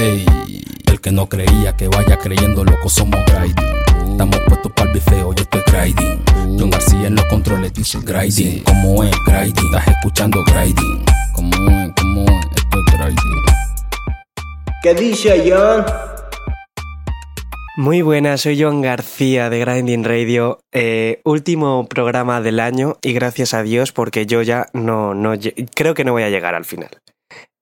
Ey, el que no creía que vaya creyendo, loco, somos grinding. Estamos puestos para el bifeo, yo estoy grinding. John García en los controles dice grinding. Como es grinding? Estás escuchando grinding. Como es, como es, esto es grinding. ¿Qué dice John? Muy buenas, soy John García de Grinding Radio, eh, último programa del año y gracias a Dios porque yo ya no, no, creo que no voy a llegar al final.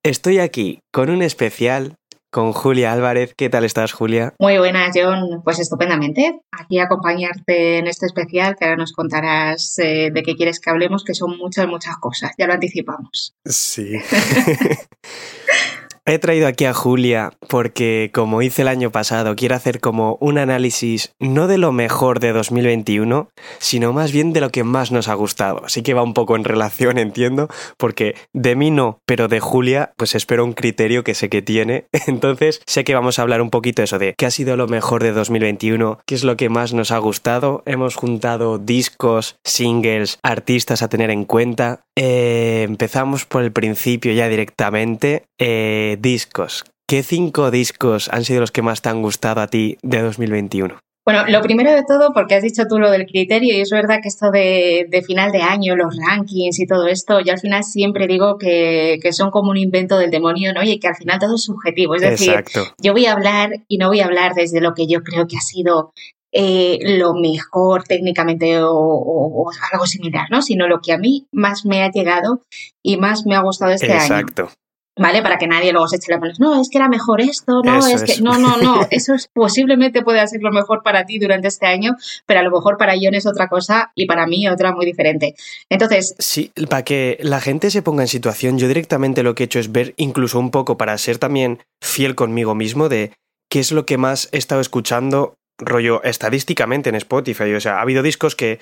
Estoy aquí con un especial con Julia Álvarez. ¿Qué tal estás, Julia? Muy buenas, John. Pues estupendamente. Aquí acompañarte en este especial que ahora nos contarás eh, de qué quieres que hablemos, que son muchas, muchas cosas. Ya lo anticipamos. Sí. He traído aquí a Julia porque, como hice el año pasado, quiero hacer como un análisis no de lo mejor de 2021, sino más bien de lo que más nos ha gustado. Así que va un poco en relación, entiendo, porque de mí no, pero de Julia, pues espero un criterio que sé que tiene. Entonces, sé que vamos a hablar un poquito eso de qué ha sido lo mejor de 2021, qué es lo que más nos ha gustado. Hemos juntado discos, singles, artistas a tener en cuenta. Eh, empezamos por el principio ya directamente. Eh, discos. ¿Qué cinco discos han sido los que más te han gustado a ti de 2021? Bueno, lo primero de todo, porque has dicho tú lo del criterio, y es verdad que esto de, de final de año, los rankings y todo esto, yo al final siempre digo que, que son como un invento del demonio, ¿no? Y que al final todo es subjetivo. Es decir, Exacto. yo voy a hablar y no voy a hablar desde lo que yo creo que ha sido eh, lo mejor técnicamente o, o- o algo similar, ¿no? Sino lo que a mí más me ha llegado y más me ha gustado este año. Exacto. ¿Vale? Para que nadie luego se eche la mano. No, es que era mejor esto, no, Eso, es que. eso. No, no, no. Eso es, posiblemente pueda ser lo mejor para ti durante este año, pero a lo mejor para John es otra cosa y para mí otra muy diferente. Entonces, Sí, para que la gente se ponga en situación, yo directamente lo que he hecho es ver incluso un poco para ser también fiel conmigo mismo de qué es lo que más he estado escuchando rollo estadísticamente en Spotify. O sea, ha habido discos que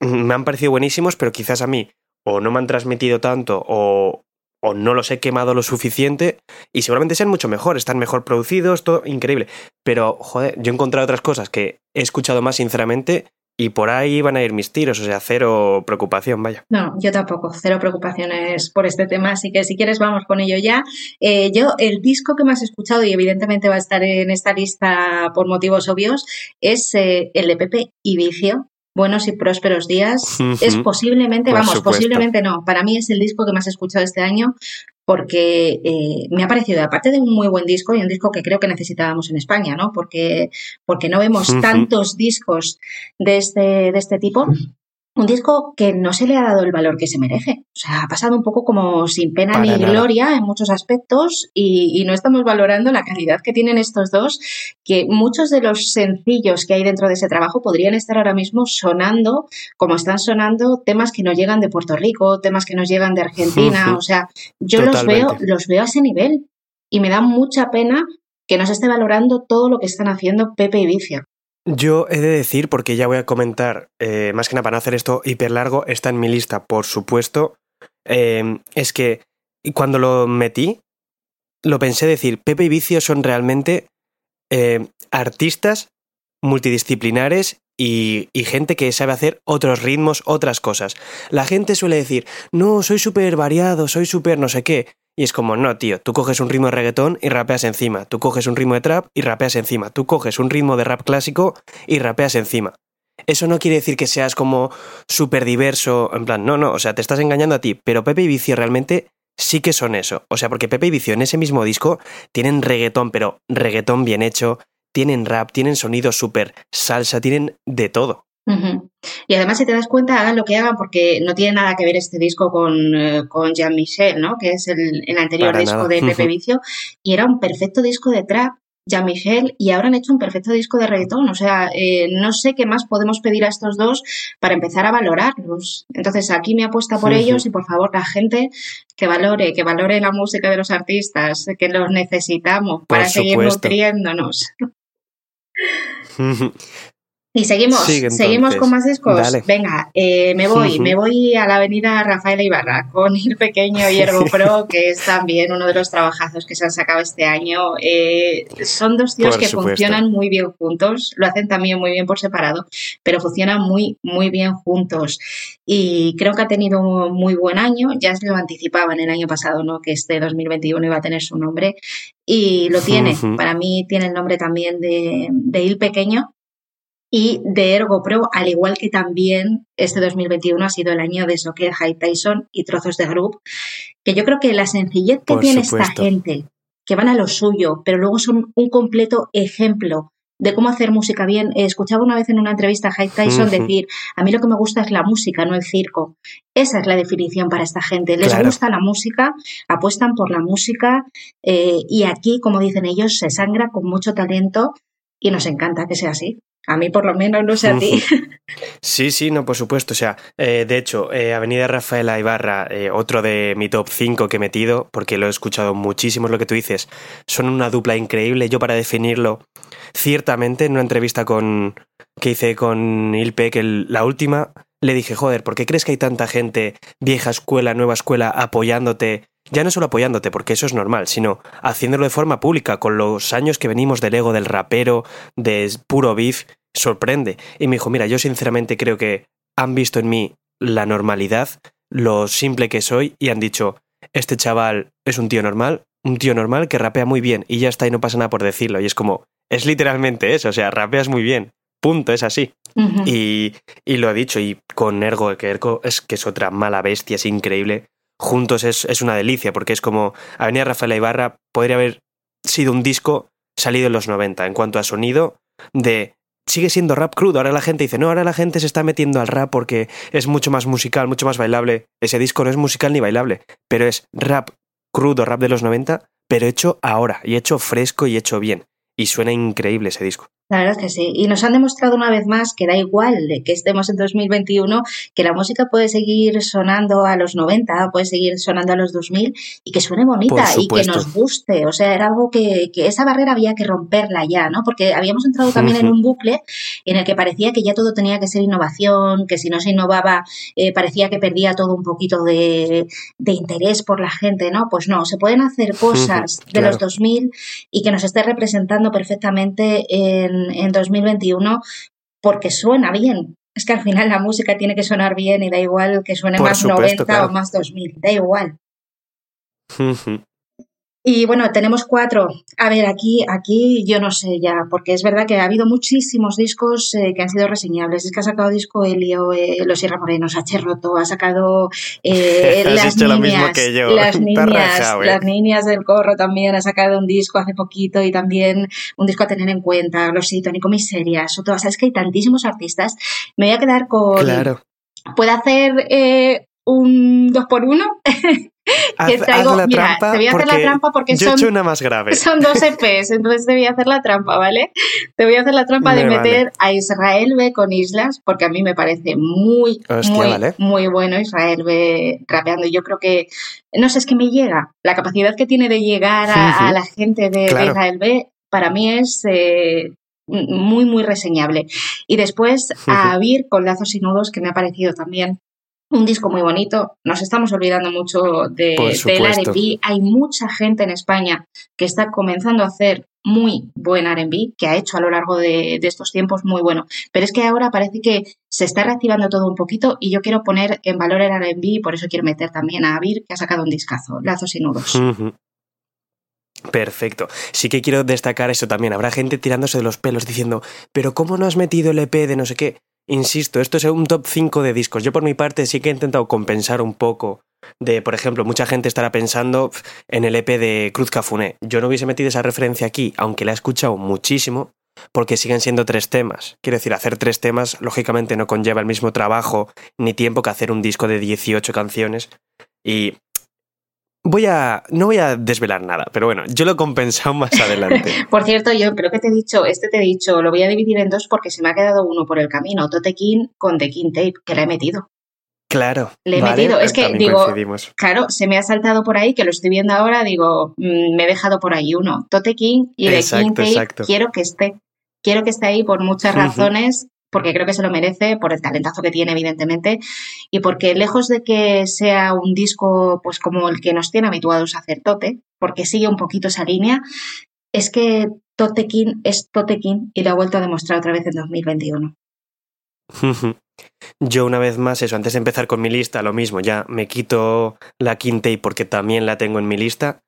me han parecido buenísimos, pero quizás a mí o no me han transmitido tanto o, o no los he quemado lo suficiente y seguramente sean mucho mejor, están mejor producidos, todo increíble. Pero, joder, yo he encontrado otras cosas que he escuchado más sinceramente y por ahí van a ir mis tiros, o sea, cero preocupación, vaya. No, yo tampoco, cero preocupaciones por este tema, así que si quieres vamos con ello ya. Eh, yo, el disco que más he escuchado y evidentemente va a estar en esta lista por motivos obvios es eh, el de Pepe y Vicio. Buenos y prósperos días. Es posiblemente, Por vamos, supuesto. posiblemente no. Para mí es el disco que más he escuchado este año porque eh, me ha parecido, aparte de un muy buen disco y un disco que creo que necesitábamos en España, ¿no? Porque, porque no vemos tantos discos de este, de este tipo. Un disco que no se le ha dado el valor que se merece. O sea, ha pasado un poco como sin pena Para ni nada. gloria en muchos aspectos y, y no estamos valorando la calidad que tienen estos dos, que muchos de los sencillos que hay dentro de ese trabajo podrían estar ahora mismo sonando como están sonando temas que nos llegan de Puerto Rico, temas que nos llegan de Argentina. O sea, yo los veo, los veo a ese nivel y me da mucha pena que no se esté valorando todo lo que están haciendo Pepe y Vicio. Yo he de decir, porque ya voy a comentar, eh, más que nada para no hacer esto hiper largo, está en mi lista, por supuesto, eh, es que cuando lo metí, lo pensé decir, Pepe y Vicio son realmente eh, artistas multidisciplinares y, y gente que sabe hacer otros ritmos, otras cosas. La gente suele decir, no, soy súper variado, soy súper no sé qué. Y es como, no, tío, tú coges un ritmo de reggaetón y rapeas encima, tú coges un ritmo de trap y rapeas encima, tú coges un ritmo de rap clásico y rapeas encima. Eso no quiere decir que seas como súper diverso, en plan, no, no, o sea, te estás engañando a ti, pero Pepe y Vicio realmente sí que son eso. O sea, porque Pepe y Vicio en ese mismo disco tienen reggaetón, pero reggaetón bien hecho, tienen rap, tienen sonido súper salsa, tienen de todo. Y además, si te das cuenta, hagan lo que hagan, porque no tiene nada que ver este disco con, eh, con Jean-Michel, ¿no? Que es el, el anterior Para disco nada. de Pepe. Vicio. Y era un perfecto disco de trap, Jean-Michel, y ahora han hecho un perfecto disco de reggaetón. O sea, eh, no sé qué más podemos pedir a estos dos para empezar a valorarlos. Entonces, aquí me apuesta por ellos y por favor, la gente que valore, que valore la música de los artistas, que los necesitamos Por para seguir nutriéndonos. Y seguimos, Sigue, seguimos con más discos. Dale. Venga, eh, me voy, me voy a la avenida Rafael Ibarra con Il Pequeño y Ergo Pro, que es también uno de los trabajazos que se han sacado este año. Eh, son dos tíos Por que supuesto. funcionan muy bien juntos, lo hacen también muy bien por separado, pero funcionan muy, muy bien juntos. Y creo que ha tenido un muy buen año, ya se lo anticipaban el año pasado, ¿no? Que este 2021 iba a tener su nombre. Y lo tiene, para mí tiene el nombre también de, de Il Pequeño y de Ergo Pro, al igual que también este 2021 ha sido el año de Socket High Tyson y trozos de Group, que yo creo que la sencillez que Por tiene esta gente, que van a lo suyo, pero luego son un completo ejemplo de cómo hacer música bien. Escuchaba una vez en una entrevista a High Tyson decir, a mí lo que me gusta es la música, no el circo. Esa es la definición para esta gente. Les Claro. gusta la música, apuestan por la música eh, y aquí, como dicen ellos, se sangra con mucho talento y nos encanta que sea así. A mí por lo menos, no sé a ti. Sí, sí, no, por supuesto. O sea, eh, de hecho, eh, Avenida Rafaela Ibarra, eh, otro de mi top 5 que he metido, porque lo he escuchado muchísimo, es lo que tú dices, son una dupla increíble. Yo para definirlo, ciertamente, en una entrevista con que hice con Ilpe, que el- la última, le dije, joder, ¿por qué crees que hay tanta gente, vieja escuela, nueva escuela, apoyándote? Ya no solo apoyándote, porque eso es normal, sino haciéndolo de forma pública, con los años que venimos del ego del rapero, de puro beef, sorprende. Y me dijo, mira, yo sinceramente creo que han visto en mí la normalidad, lo simple que soy, y han dicho, este chaval es un tío normal, un tío normal que rapea muy bien, y ya está, y no pasa nada por decirlo. Y es como, es literalmente eso, o sea, rapeas muy bien, punto, es así. Y, y lo he dicho, y con Ergo, que Ergo es que es otra mala bestia, es increíble. Juntos es, es una delicia, porque es como Avenida Rafael Ibarra podría haber sido un disco salido en los 90 en cuanto a sonido de sigue siendo rap crudo. Ahora la gente dice, no, ahora la gente se está metiendo al rap porque es mucho más musical, mucho más bailable. Ese disco no es musical ni bailable, pero es rap crudo, rap de los 90, pero hecho ahora, y hecho fresco y hecho bien. Y suena increíble ese disco. La verdad es que sí. Y nos han demostrado una vez más que da igual de que estemos en 2021, que la música puede seguir sonando a los 90, puede seguir sonando a los 2000 y que suene bonita y que nos guste. O sea, era algo que, que esa barrera había que romperla ya, ¿no? Porque habíamos entrado también en un bucle en el que parecía que ya todo tenía que ser innovación, que si no se innovaba eh, parecía que perdía todo un poquito de, de interés por la gente, ¿no? Pues no, se pueden hacer cosas de claro. los 2000 y que nos esté representando perfectamente en, en 2021 porque suena bien. Es que al final la música tiene que sonar bien y da igual que suene Por más supuesto, 90 claro. o más 2000, da igual. Y bueno, tenemos cuatro. A ver, aquí, aquí yo no sé ya, porque es verdad que ha habido muchísimos discos eh, que han sido reseñables. Es que ha sacado disco Helio, eh, Los Sierra Morenos, H. Roto, ha sacado eh, las dicho lo niñas, mismo que yo. las niñas, rajado, eh. las niñas del corro también ha sacado un disco hace poquito y también un disco a tener en cuenta. Los Tónico Miseria, Soto, o sea, es que hay tantísimos artistas. Me voy a quedar con. Claro. ¿Puedo hacer eh, un dos por uno? Haz, que traigo, haz la mira, trampa te voy a hacer la trampa porque yo he son hecho una más grave. son dos EPs, entonces te voy a hacer la trampa, ¿vale? Te voy a hacer la trampa de Me meter vale. a Israel B con Islas, porque a mí me parece muy, Hostia, muy, vale. muy bueno Israel B rapeando. Yo creo que, no sé, es que me llega. La capacidad que tiene de llegar a, la gente de, de Claro. Israel B, para mí es eh, muy, muy reseñable. Y después a. Vir con Lazos y Nudos, que me ha parecido también un disco muy bonito. Nos estamos olvidando mucho de, del. R&B. Hay mucha gente en España que está comenzando a hacer muy buen R&B, que ha hecho a lo largo de, de estos tiempos muy bueno. Pero es que ahora parece que se está reactivando todo un poquito y yo quiero poner en valor el R&B y por eso quiero meter también a Avir, que ha sacado un discazo, Lazos y Nudos. Perfecto. Sí que quiero destacar eso también. Habrá gente tirándose de los pelos diciendo, pero ¿cómo no has metido el EP de no sé qué? Insisto, esto es un top 5 de discos. Yo por mi parte sí que he intentado compensar un poco de, por ejemplo, mucha gente estará pensando en el EP de Cruz Cafuné. Yo no hubiese metido esa referencia aquí, aunque la he escuchado muchísimo, porque siguen siendo tres temas. Quiero decir, hacer tres temas lógicamente no conlleva el mismo trabajo ni tiempo que hacer un disco de 18 canciones. Y voy a... no voy a desvelar nada, pero bueno, yo lo he compensado más adelante. Por cierto, yo creo que te he dicho, este te he dicho, lo voy a dividir en dos porque se me ha quedado uno por el camino, Tote King con The King Tape, que la he metido. Claro. Le he vale, metido, es que también digo. Claro, se me ha saltado por ahí, que lo estoy viendo ahora, digo, mm, me he dejado por ahí uno. Tote King y The King Tape, quiero que esté. Quiero que esté ahí por muchas razones, porque creo que se lo merece por el talentazo que tiene, evidentemente, y porque lejos de que sea un disco pues como el que nos tiene habituados a hacer Tote, porque sigue un poquito esa línea, es que Totekin es Totekin y lo ha vuelto a demostrar otra vez en 2021. Yo una vez más, eso, antes de empezar con mi lista, lo mismo, ya me quito la y porque también la tengo en mi lista.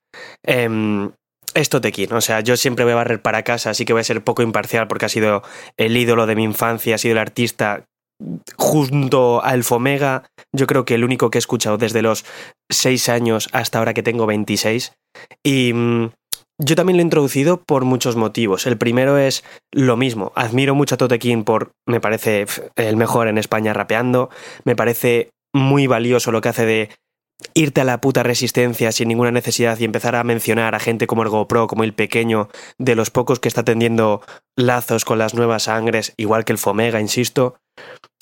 Eh, es Totekin, o sea, yo siempre voy a barrer para casa, así que voy a ser poco imparcial porque ha sido el ídolo de mi infancia, ha sido el artista junto a Elfomega, yo creo que el único que he escuchado desde los 6 años hasta ahora que tengo 26. Y mm, yo también lo he introducido por muchos motivos. El primero es lo mismo. Admiro mucho a Totekin por, me parece el mejor en España rapeando. Me parece muy valioso lo que hace de irte a la puta resistencia sin ninguna necesidad y empezar a mencionar a gente como el GoPro, como el pequeño, de los pocos que está tendiendo lazos con las nuevas sangres, igual que el Fomega, insisto,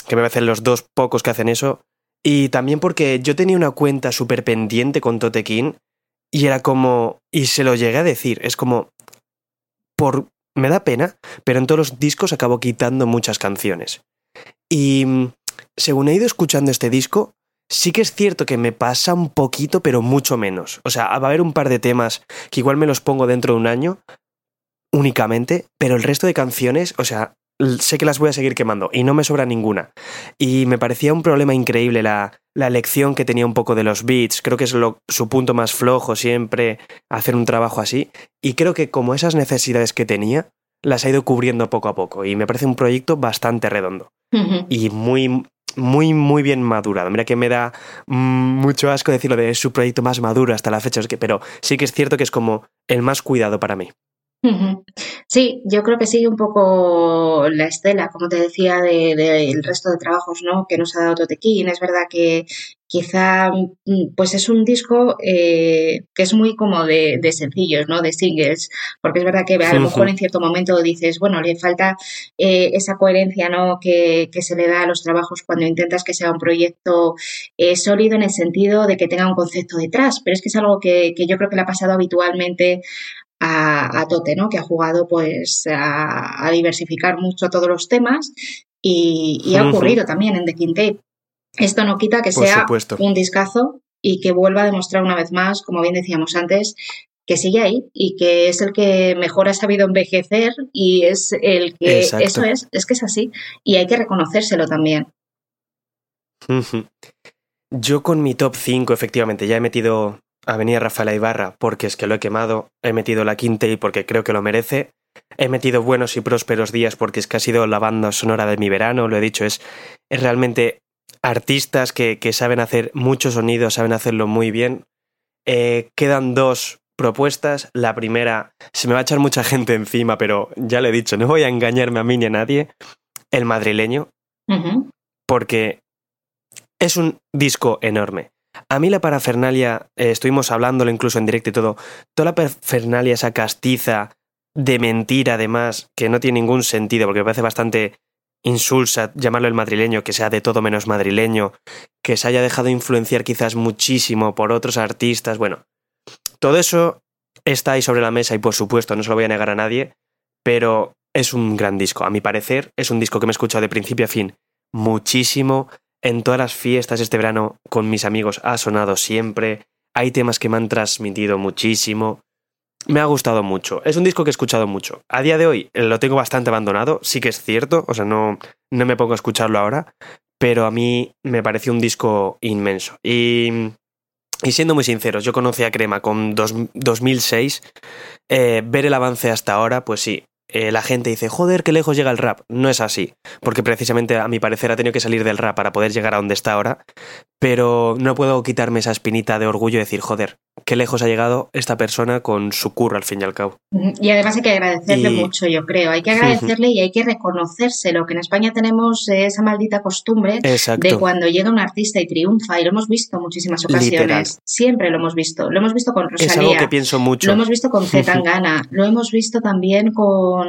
que me parecen los dos pocos que hacen eso. Y también porque yo tenía una cuenta súper pendiente con Totekin y era como. Y se lo llegué a decir. Es como. Por. Me da pena, pero en todos los discos acabo quitando muchas canciones. Y. Mm, según he ido escuchando este disco, sí que es cierto que me pasa un poquito, pero mucho menos. O sea, va a haber un par de temas que igual me los pongo dentro de un año únicamente, pero el resto de canciones, o sea, sé que las voy a seguir quemando y no me sobra ninguna. Y me parecía un problema increíble la, la elección que tenía un poco de los beats. Creo que es lo, su punto más flojo siempre hacer un trabajo así. Y creo que como esas necesidades que tenía, las ha ido cubriendo poco a poco. Y me parece un proyecto bastante redondo. Y muy, muy, muy bien madurado. Mira que me da mucho asco decirlo de su proyecto más maduro hasta la fecha, pero sí que es cierto que es como el más cuidado para mí. Sí, yo creo que sigue un poco la estela, como te decía, del de, resto de trabajos ¿no? que nos ha dado Totequín. Es verdad que quizá mm, pues es un disco eh, que es muy como de, sencillos, ¿no? de singles, porque es verdad que a lo mejor en cierto momento dices, bueno, le falta eh, esa coherencia ¿no? que, se le da a los trabajos cuando intentas que sea un proyecto eh, sólido en el sentido de que tenga un concepto detrás, pero es que es algo que, que yo creo que le ha pasado habitualmente a, Tote, ¿no? Que ha jugado pues a, diversificar mucho todos los temas y, ha ocurrido también en The King Tape. Esto no quita que sea un discazo y que vuelva a demostrar una vez más, como bien decíamos antes, que sigue ahí y que es el que mejor ha sabido envejecer y es el que eso es, es que es así y hay que reconocérselo también. Yo con mi top 5 efectivamente ya he metido Avenida Rafaela Ibarra porque es que lo he quemado, he metido la quinta y porque creo que lo merece, he metido Buenos y Prósperos Días porque es que ha sido la banda sonora de mi verano, lo he dicho, es, es realmente artistas que, que saben hacer mucho sonido, saben hacerlo muy bien. Eh, quedan dos propuestas. La primera, se me va a echar mucha gente encima, pero ya le he dicho, no voy a engañarme a mí ni a nadie. El madrileño, porque es un disco enorme. A mí la parafernalia, eh, estuvimos hablándolo incluso en directo y todo, toda la parafernalia, esa castiza de mentira además, que no tiene ningún sentido, porque me parece bastante insulsa llamarlo el madrileño, que sea de todo menos madrileño, que se haya dejado influenciar quizás muchísimo por otros artistas, bueno, todo eso está ahí sobre la mesa y por supuesto no se lo voy a negar a nadie, pero es un gran disco, a mi parecer, es un disco que me he escuchado de principio a fin muchísimo, en todas las fiestas este verano con mis amigos ha sonado siempre. Hay temas que me han transmitido muchísimo. Me ha gustado mucho. Es un disco que he escuchado mucho. A día de hoy lo tengo bastante abandonado, sí que es cierto, o sea, no, no me pongo a escucharlo ahora, pero a mí me pareció un disco inmenso. Y, y siendo muy sinceros, yo conocí a Crema con 2006. Eh, ver el avance hasta ahora, pues sí, eh, la gente dice, joder, qué lejos llega el rap. No es así, porque precisamente a mi parecer ha tenido que salir del rap para poder llegar a donde está ahora, pero no puedo quitarme esa espinita de orgullo y decir, joder, qué lejos ha llegado esta persona con su curro al fin y al cabo. Y además hay que agradecerle mucho, yo creo. Hay que agradecerle y hay que reconocérselo, que en España tenemos esa maldita costumbre de cuando llega un artista y triunfa, y lo hemos visto en muchísimas ocasiones. Siempre lo hemos visto. Lo hemos visto con Rosalía. Es algo que pienso mucho. Lo hemos visto con Zetangana. lo hemos visto también con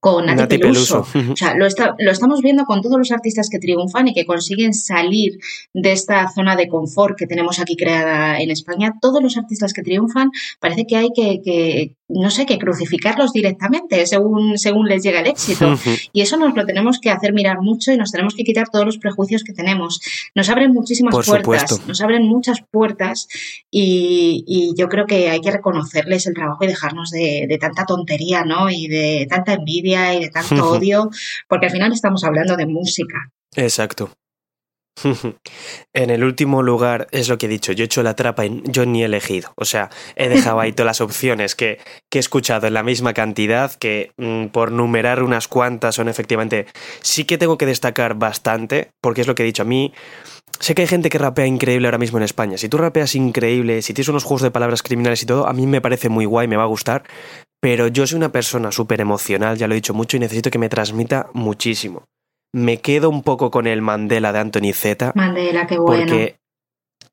con Nati, Peluso. O sea, lo, lo, estamos viendo con todos los artistas que triunfan y que consiguen salir de esta zona de confort que tenemos aquí creada en España. Todos los artistas que triunfan parece que hay que, no sé, que crucificarlos directamente según, según les llega el éxito. Y eso nos lo tenemos que hacer mirar mucho y nos tenemos que quitar todos los prejuicios que tenemos. Nos abren muchísimas puertas, nos abren muchas puertas y, yo creo que hay que reconocerles el trabajo y dejarnos de, tanta tontería, ¿no? Y de tanta envidia y de tanto odio, porque al final estamos hablando de música. Exacto. En el último lugar es lo que he dicho, yo he hecho la trapa y yo ni he elegido. O sea, he dejado ahí todas las opciones que, he escuchado en la misma cantidad, que mm, por numerar unas cuantas son efectivamente... Sí que tengo que destacar bastante, porque es lo que he dicho, a mí... Sé que hay gente que rapea increíble ahora mismo en España. Si tú rapeas increíble, si tienes unos juegos de palabras criminales y todo, a mí me parece muy guay, me va a gustar. Pero yo soy una persona súper emocional, ya lo he dicho mucho, y necesito que me transmita muchísimo me quedo un poco con el Mandela de Anthony Z. Mandela, qué bueno. Porque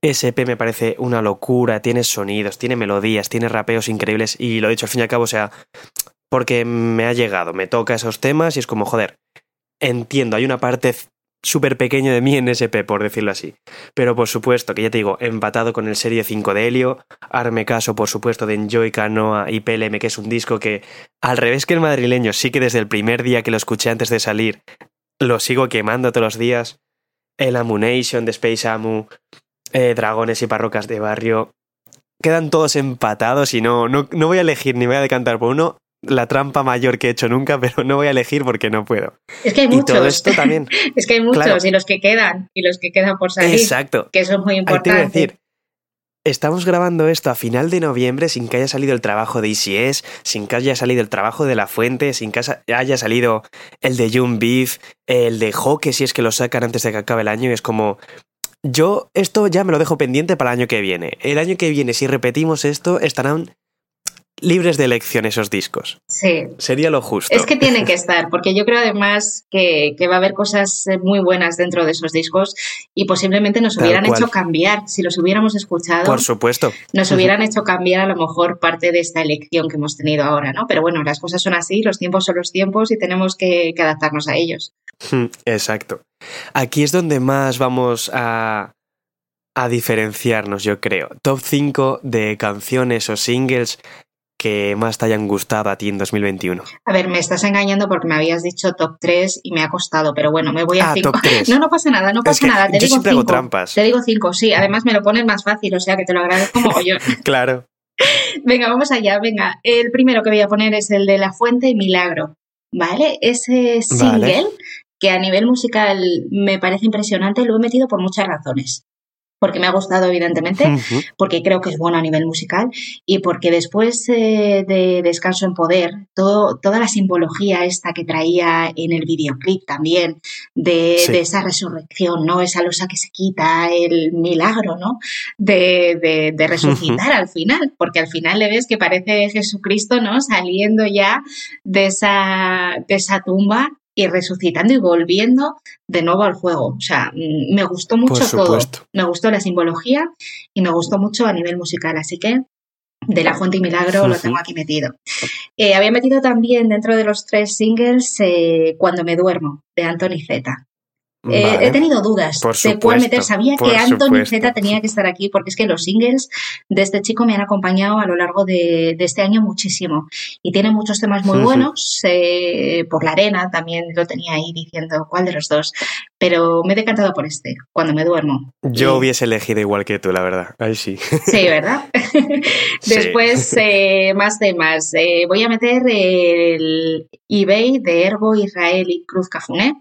SP me parece una locura, tiene sonidos, tiene melodías, tiene rapeos increíbles y lo he dicho al fin y al cabo, o sea, porque me ha llegado, me toca esos temas y es como, joder, entiendo, hay una parte súper pequeña de mí en SP, por decirlo así. Pero por supuesto, que ya te digo, empatado con el Serie 5 de Helio, Arme Caso, por supuesto, de Enjoy Canoa y PLM, que es un disco que, al revés que el madrileño, sí que desde el primer día que lo escuché antes de salir, lo sigo quemando todos los días. El Amunation de Space Amu, eh, Dragones y Parrocas de Barrio. Quedan todos empatados y no, no, no voy a elegir ni voy a decantar por uno. La trampa mayor que he hecho nunca, pero no voy a elegir porque no puedo. Es que hay muchos. Y todo esto también. es que hay muchos y los que quedan y los que quedan por salir. Exacto. Que eso es muy importante. decir, Estamos grabando esto a final de noviembre sin que haya salido el trabajo de ICS, sin que haya salido el trabajo de La Fuente, sin que haya salido el de Young Beef, el de Hockey, si es que lo sacan antes de que acabe el año. Y es como. Yo esto ya me lo dejo pendiente para el año que viene. El año que viene, si repetimos esto, estarán libres de elección esos discos. Sí. Sería lo justo. Es que tienen que estar, porque yo creo además que, va a haber cosas eh, muy buenas dentro de esos discos y posiblemente nos hubieran hecho cambiar, si los hubiéramos escuchado. Por supuesto. Nos hubieran hecho cambiar a lo mejor parte de esta elección que hemos tenido ahora, ¿no? Pero bueno, las cosas son así, los tiempos son los tiempos y tenemos que, adaptarnos a ellos. Exacto. Aquí es donde más vamos a, a diferenciarnos, yo creo. Top 5 de canciones o singles que más te hayan gustado a ti en 2021? A ver, me estás engañando porque me habías dicho top 3 y me ha costado, pero bueno, me voy a 5. Ah, no, no pasa nada, no pasa nada. Te yo digo siempre cinco. hago trampas. Te digo 5, sí. Además me lo pones más fácil, o sea que te lo agradezco como yo. claro. Venga, vamos allá, venga. El primero que voy a poner es el de La Fuente y Milagro, ¿vale? Ese single que a nivel musical me parece impresionante, lo he metido por muchas razones porque me ha gustado evidentemente, porque creo que es bueno a nivel musical y porque después eh, de Descanso en Poder, todo, toda la simbología esta que traía en el videoclip también, de, esa resurrección, ¿no? Esa losa que se quita, el milagro, ¿no? De, resucitar al final, porque al final le ves que parece Jesucristo, ¿no? Saliendo ya de esa, de esa tumba y resucitando y volviendo de nuevo al juego. O sea, mm, me gustó mucho todo. Me gustó la simbología y me gustó mucho a nivel musical. Así que de La Fuente y Milagro lo tengo aquí metido. Eh, había metido también dentro de los tres singles eh, Cuando me duermo, de Anthony Eh, he tenido dudas de cuál meter. Sabía que Anthony Z tenía que estar aquí porque es que los singles de este chico me han acompañado a lo largo de, este año muchísimo. Y tiene muchos temas muy buenos. Eh, por la arena también lo tenía ahí diciendo cuál de los dos. Pero me he decantado por este, cuando me duermo. Yo hubiese elegido igual que tú, la verdad. Ahí sí. Sí, ¿verdad? Después, eh, más temas. voy a meter el eBay de Ergo Israel y Cruz Cafuné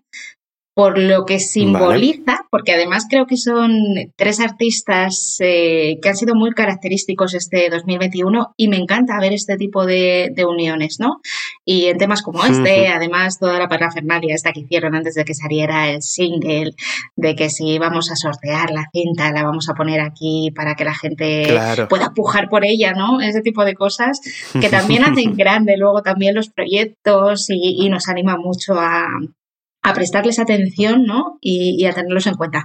por lo que simboliza, porque además creo que son tres artistas eh, que han sido muy característicos este 2021 y me encanta ver este tipo de, uniones, ¿no? Y en temas como este, además toda la parafernalia esta que hicieron antes de que saliera el single, de que si vamos a sortear la cinta, la vamos a poner aquí para que la gente pueda pujar por ella, ¿no? Ese tipo de cosas que también hacen grande luego también los proyectos y nos anima mucho a, a prestarles atención ¿no? y, a tenerlos en cuenta.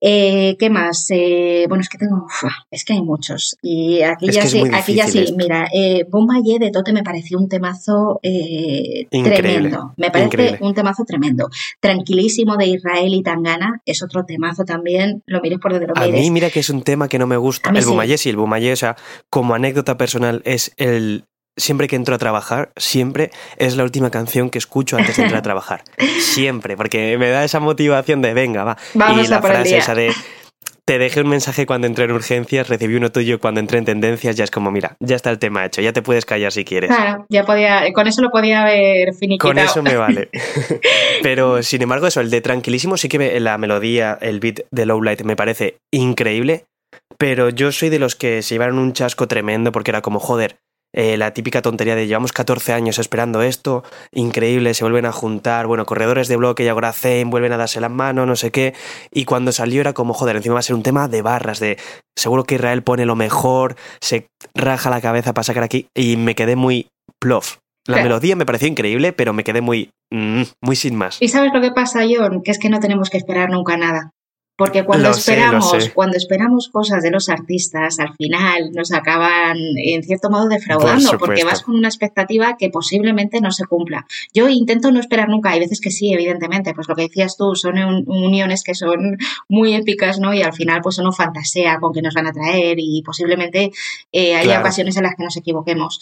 Eh, ¿Qué más? Eh, bueno, es que tengo, es que hay muchos. Y aquí ya sí, aquí ya sí, mira, eh, Bombayé de Tote me pareció un temazo eh, tremendo. Me parece un temazo tremendo. Tranquilísimo de Israel y Tangana es otro temazo también, lo mires por donde lo mires. A mí mira que es un tema que no me gusta. El sí. sí, el Bumayé, o sea, como anécdota personal es el siempre que entro a trabajar, siempre es la última canción que escucho antes de entrar a trabajar. Siempre, porque me da esa motivación de venga, va. Vamos y a la el frase día. esa de te dejé un mensaje cuando entré en urgencias, recibí uno tuyo cuando entré en tendencias, ya es como, mira, ya está el tema hecho, ya te puedes callar si quieres. Claro, ya podía, con eso lo podía haber finiquitado. Con eso me vale. Pero sin embargo, eso, el de Tranquilísimo, sí que la melodía, el beat de Lowlight me parece increíble. Pero yo soy de los que se llevaron un chasco tremendo porque era como, joder, eh, la típica tontería de llevamos 14 años esperando esto, increíble, se vuelven a juntar, bueno, corredores de bloque y ahora Zen vuelven a darse la mano, no sé qué. Y cuando salió era como, joder, encima va a ser un tema de barras, de seguro que Israel pone lo mejor, se raja la cabeza para sacar aquí. Y me quedé muy plof. La Claro. melodía me pareció increíble, pero me quedé muy, mm, muy sin más. Y sabes lo que pasa, John, que es que no tenemos que esperar nunca nada. Porque cuando Lo esperamos, sé. cuando esperamos cosas de los artistas, al final nos acaban en cierto modo defraudando, Por porque vas con una expectativa que posiblemente no se cumpla. Yo intento no esperar nunca, hay veces que sí, evidentemente, pues lo que decías tú, son un- uniones que son muy épicas, ¿no? Y al final pues uno fantasea con que nos van a traer y posiblemente eh, haya Claro. ocasiones en las que nos equivoquemos.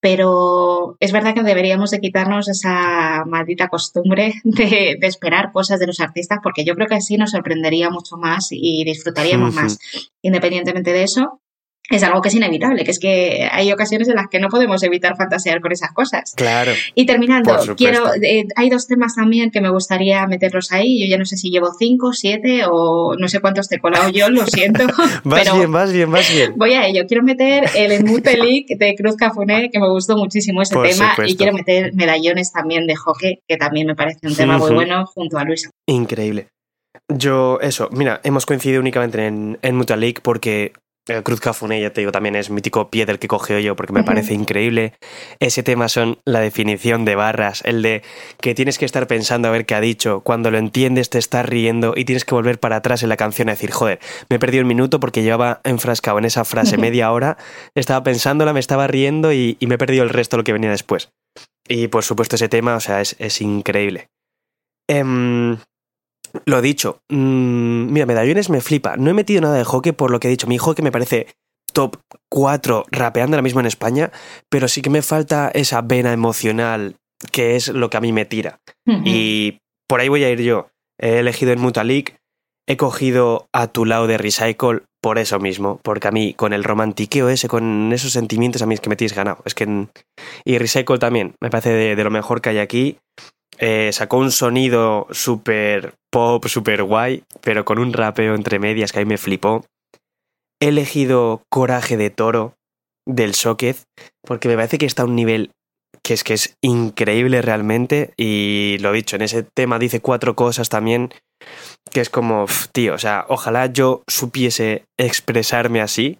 Pero es verdad que deberíamos de quitarnos esa maldita costumbre de, de esperar cosas de los artistas, porque yo creo que así nos sorprendería mucho más y disfrutaríamos más. Independientemente de eso, es algo que es inevitable, que es que hay ocasiones en las que no podemos evitar fantasear con esas cosas. Claro. Y terminando, quiero, eh, hay dos temas también que me gustaría meterlos ahí. Yo ya no sé si llevo cinco, siete o no sé cuántos te he colado yo, lo siento. Vas pero bien, vas bien, vas bien. Voy a ello. Quiero meter el Enmute League de Cruz Cafuné, que me gustó muchísimo ese Por tema. supuesto. Y quiero meter medallones también de hockey, que también me parece un tema muy bueno, junto a Luisa. Increíble. Yo, eso, mira, hemos coincidido únicamente en, en Mutual League porque Cruz Cafuné, ya te digo, también es mítico pie del que cogeo yo porque me parece increíble. Ese tema son la definición de barras, el de que tienes que estar pensando a ver qué ha dicho, cuando lo entiendes te estás riendo y tienes que volver para atrás en la canción a decir, joder, me he perdido un minuto porque llevaba enfrascado en esa frase media hora, estaba pensándola, me estaba riendo y, y me he perdido el resto de lo que venía después. Y por supuesto ese tema, o sea, es, es increíble. Em, lo dicho, mm, mira, medallones me flipa. No he metido nada de hockey por lo que he dicho. Mi hockey me parece top 4 rapeando ahora mismo en España, pero sí que me falta esa vena emocional que es lo que a mí me tira. Y por ahí voy a ir yo. He elegido en Muta League, he cogido a tu lado de Recycle por eso mismo, porque a mí con el romantiqueo ese, con esos sentimientos, a mí es que me tienes ganado. Es que y Recycle también, me parece de, de lo mejor que hay aquí. Eh, sacó un sonido súper pop, súper guay, pero con un rapeo entre medias que a mí me flipó. He elegido Coraje de Toro del Soquez, porque me parece que está a un nivel que es que es increíble realmente. Y lo dicho, en ese tema dice cuatro cosas también, que es como, tío, o sea, ojalá yo supiese expresarme así,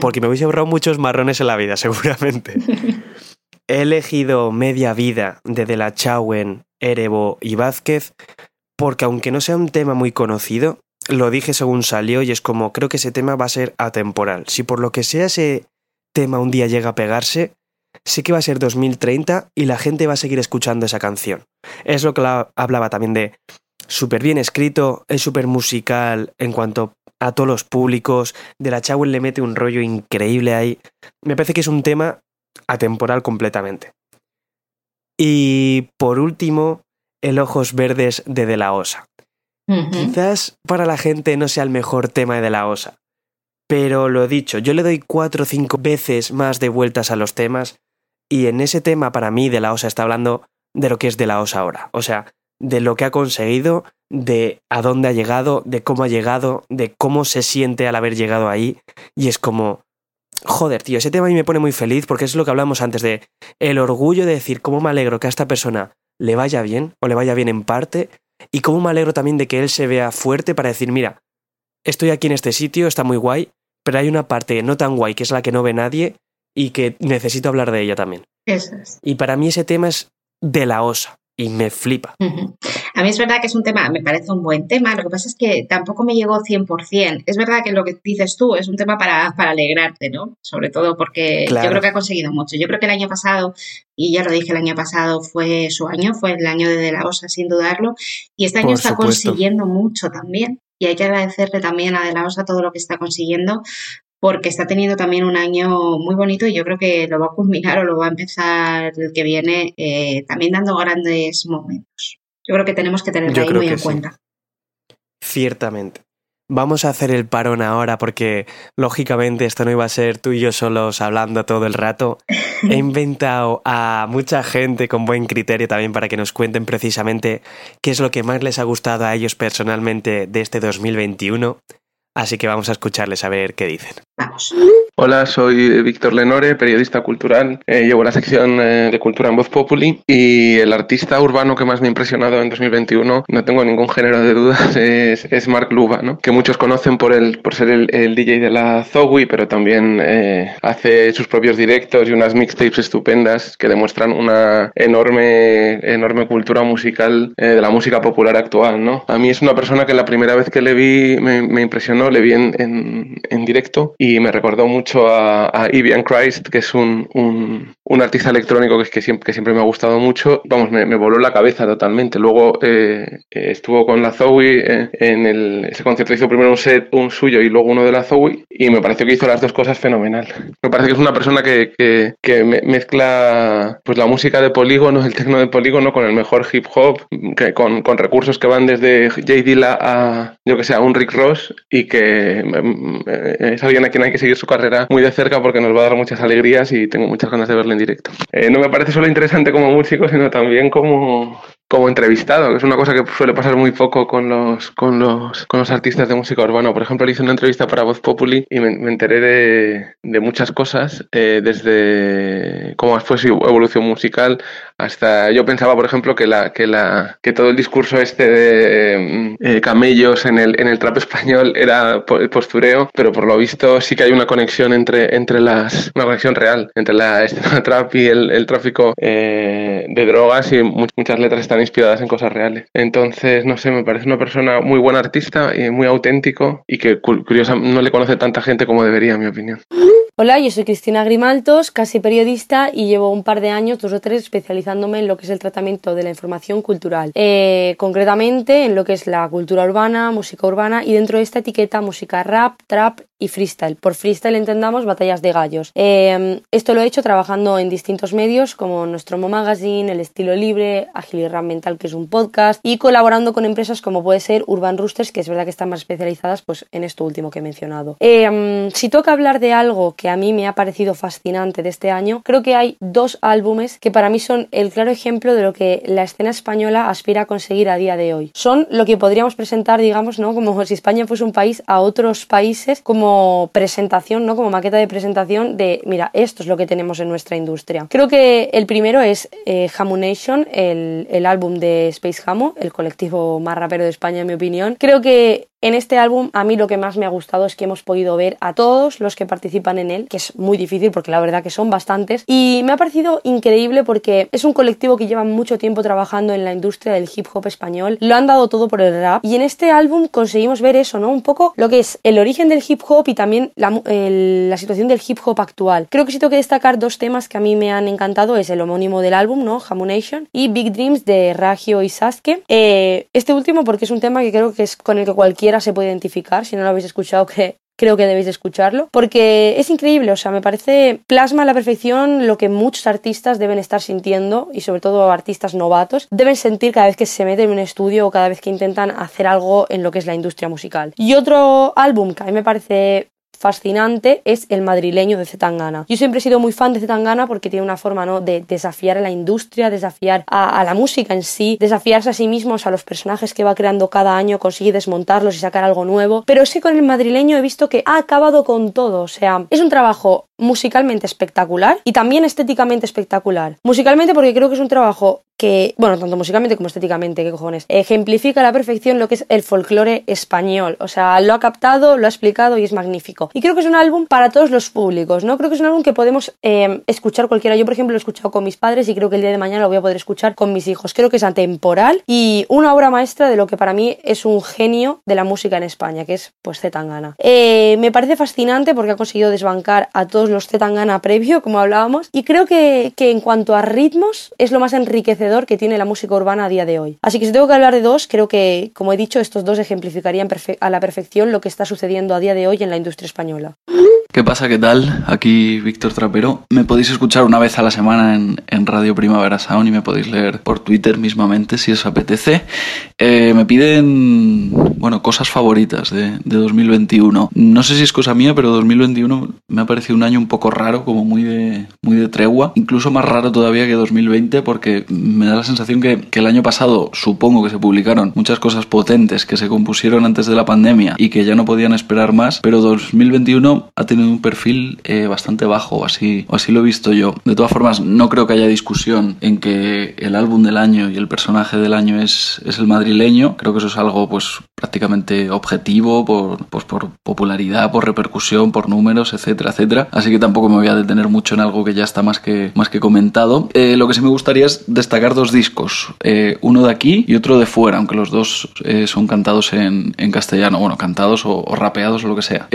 porque me hubiese ahorrado muchos marrones en la vida, seguramente. He elegido Media Vida de De La Chauen, Erebo y Vázquez, porque aunque no sea un tema muy conocido, lo dije según salió y es como, creo que ese tema va a ser atemporal. Si por lo que sea ese tema un día llega a pegarse, sé que va a ser 2030 y la gente va a seguir escuchando esa canción. Es lo que la- hablaba también de súper bien escrito, es súper musical en cuanto a todos los públicos, de la Chauen le mete un rollo increíble ahí. Me parece que es un tema atemporal completamente. Y por último, el Ojos Verdes de De La Osa. Quizás para la gente no sea el mejor tema de De La Osa, pero lo dicho, yo le doy cuatro o cinco veces más de vueltas a los temas y en ese tema para mí De La Osa está hablando de lo que es De La Osa ahora, o sea, de lo que ha conseguido, de a dónde ha llegado, de cómo ha llegado, de cómo se siente al haber llegado ahí y es como, joder, tío, ese tema a mí me pone muy feliz porque es lo que hablamos antes de el orgullo de decir cómo me alegro que a esta persona le vaya bien o le vaya bien en parte y cómo me alegro también de que él se vea fuerte para decir, mira, estoy aquí en este sitio, está muy guay, pero hay una parte no tan guay que es la que no ve nadie y que necesito hablar de ella también. Eso es. Y para mí ese tema es de la osa y me flipa. A mí es verdad que es un tema, me parece un buen tema, lo que pasa es que tampoco me llegó 100%. Es verdad que lo que dices tú es un tema para, para alegrarte, ¿no? Sobre todo porque Claro. yo creo que ha conseguido mucho. Yo creo que el año pasado, y ya lo dije el año pasado, fue su año, fue el año de De La Osa, sin dudarlo, y este año Por está supuesto. consiguiendo mucho también. Y hay que agradecerle también a De La Osa todo lo que está consiguiendo, porque está teniendo también un año muy bonito y yo creo que lo va a culminar o lo va a empezar el que viene eh, también dando grandes momentos. Yo creo que tenemos que tenerlo ahí muy en cuenta. Ciertamente. Vamos a hacer el parón ahora porque lógicamente esto no iba a ser tú y yo solos hablando todo el rato. He inventado a mucha gente con buen criterio también para que nos cuenten precisamente qué es lo que más les ha gustado a ellos personalmente de este 2021. Así que vamos a escucharles a ver qué dicen. Vamos. Hola, soy Víctor Lenore, periodista cultural. Eh, llevo la sección eh, de cultura en Voz Populi y el artista urbano que más me ha impresionado en 2021, no tengo ningún género de dudas, es, Mark Luba, ¿no? que muchos conocen por, el, por ser el, DJ de la Zowie, pero también eh, hace sus propios directos y unas mixtapes estupendas que demuestran una enorme, enorme cultura musical de la música popular actual. ¿no? A mí es una persona que la primera vez que le vi me, impresionó, le vi en, en directo y me recordó mucho mucho a, a Evian Christ, que es un, un, artista electrónico que, que, siempre, que siempre me ha gustado mucho. Vamos, me, voló la cabeza totalmente. Luego eh, eh, estuvo con la Zoe eh, en el, ese concierto, hizo primero un set, un suyo y luego uno de la Zoe, y me pareció que hizo las dos cosas fenomenal. Me parece que es una persona que, que, mezcla pues la música de polígono, el tecno de polígono, con el mejor hip hop, que, con, con recursos que van desde J. Dilla a, yo que sé, a un Rick Ross, y que es alguien a quien hay que seguir su carrera muy de cerca porque nos va a dar muchas alegrías y tengo muchas ganas de verlo en directo. Eh, no me parece solo interesante como músico, sino también como, como entrevistado, que es una cosa que suele pasar muy poco con los, con los, con los artistas de música urbana. Por ejemplo, le hice una entrevista para Voz Populi y me, enteré de, muchas cosas, eh, desde cómo fue su evolución musical hasta yo pensaba, por ejemplo, que, la, que, la, que todo el discurso este de eh, camellos en el, en el trap español era postureo, pero por lo visto sí que hay una conexión entre, entre las, una conexión real entre la escena trap y el, tráfico eh, de drogas y muchas letras están inspiradas en cosas reales. Entonces, no sé, me parece una persona muy buena artista y muy auténtico y que curiosa no le conoce tanta gente como debería, en mi opinión. Hola, yo soy Cristina Grimaltos, casi periodista y llevo un par de años, dos o tres, especializándome en lo que es el tratamiento de la información cultural. Eh, concretamente en lo que es la cultura urbana, música urbana y dentro de esta etiqueta música rap, trap y freestyle. Por freestyle entendamos batallas de gallos. Eh, esto lo he hecho trabajando en distintos medios como Nostromo Magazine, El Estilo Libre, Rap Mental, que es un podcast, y colaborando con empresas como puede ser Urban Roosters, que es verdad que están más especializadas pues, en esto último que he mencionado. Eh, si toca hablar de algo que a mí me ha parecido fascinante de este año, creo que hay dos álbumes que para mí son el claro ejemplo de lo que la escena española aspira a conseguir a día de hoy. Son lo que podríamos presentar, digamos, ¿no? Como si España fuese un país a otros países como presentación, ¿no? Como maqueta de presentación de, mira, esto es lo que tenemos en nuestra industria. Creo que el primero es eh, Nation, el, el álbum de Space Hamu, el colectivo más rapero de España, en mi opinión. Creo que en este álbum a mí lo que más me ha gustado es que hemos podido ver a todos los que participan en él, que es muy difícil porque la verdad que son bastantes, y me ha parecido increíble porque es un colectivo que lleva mucho tiempo trabajando en la industria del hip hop español, lo han dado todo por el rap, y en este álbum conseguimos ver eso, ¿no? Un poco lo que es el origen del hip hop y también la, situación del hip hop actual. Creo que sí tengo que destacar dos temas que a mí me han encantado, es el homónimo del álbum, ¿no? Nation y Big Dreams de Ragio y Sasuke. Eh, este último porque es un tema que creo que es con el que se puede identificar. Si no lo habéis escuchado, que creo que debéis escucharlo, porque es increíble, o sea, me parece plasma a la perfección lo que muchos artistas deben estar sintiendo y sobre todo artistas novatos deben sentir cada vez que se meten en un estudio o cada vez que intentan hacer algo en lo que es la industria musical. Y otro álbum que a mí me parece fascinante es el madrileño de Zetangana. Yo siempre he sido muy fan de Zetangana porque tiene una forma ¿no? de desafiar a la industria, desafiar a, la música en sí, desafiarse a sí mismos, a los personajes que va creando cada año, consigue desmontarlos y sacar algo nuevo. Pero que con el madrileño he visto que ha acabado con todo. O sea, es un trabajo musicalmente espectacular y también estéticamente espectacular. Musicalmente porque creo que es un trabajo que, bueno, tanto musicalmente como estéticamente, qué cojones, ejemplifica a la perfección lo que es el folclore español. O sea, lo ha captado, lo ha explicado y es magnífico. Y creo que es un álbum para todos los públicos, ¿no? Creo que es un álbum que podemos eh, escuchar cualquiera. Yo, por ejemplo, lo he escuchado con mis padres y creo que el día de mañana lo voy a poder escuchar con mis hijos. Creo que es atemporal y una obra maestra de lo que para mí es un genio de la música en España, que es, pues, Zetangana. Eh, me parece fascinante porque ha conseguido desbancar a todos los Zetangana previo, como hablábamos, y creo que, que en cuanto a ritmos es lo más enriquecedor que tiene la música urbana a día de hoy. Así que si tengo que hablar de dos, creo que, como he dicho, estos dos ejemplificarían a la perfección lo que está sucediendo a día de hoy en la industria española. ¿Qué pasa? ¿Qué tal? Aquí Víctor Trapero. Me podéis escuchar una vez a la semana en, Radio Primavera Sound y me podéis leer por Twitter mismamente si os apetece. Eh, me piden, bueno, cosas favoritas de, 2021. No sé si es cosa mía, pero 2021 me ha parecido un año un poco raro, como muy de, muy de tregua. Incluso más raro todavía que 2020 porque me da la sensación que, que el año pasado supongo que se publicaron muchas cosas potentes que se compusieron antes de la pandemia y que ya no podían esperar más, pero 2021 ha tenido un perfil eh, bastante bajo, así, o así lo he visto yo. De todas formas, no creo que haya discusión en que el álbum del año y el personaje del año es, es el madrileño. Creo que eso es algo pues prácticamente objetivo por, pues, por popularidad, por repercusión, por números, etcétera, etcétera. Así que tampoco me voy a detener mucho en algo que ya está más que, más que comentado. Eh, lo que sí me gustaría es destacar dos discos, eh, uno de aquí y otro de fuera, aunque los dos son cantados en, en, castellano, bueno, cantados o, rapeados o lo que sea.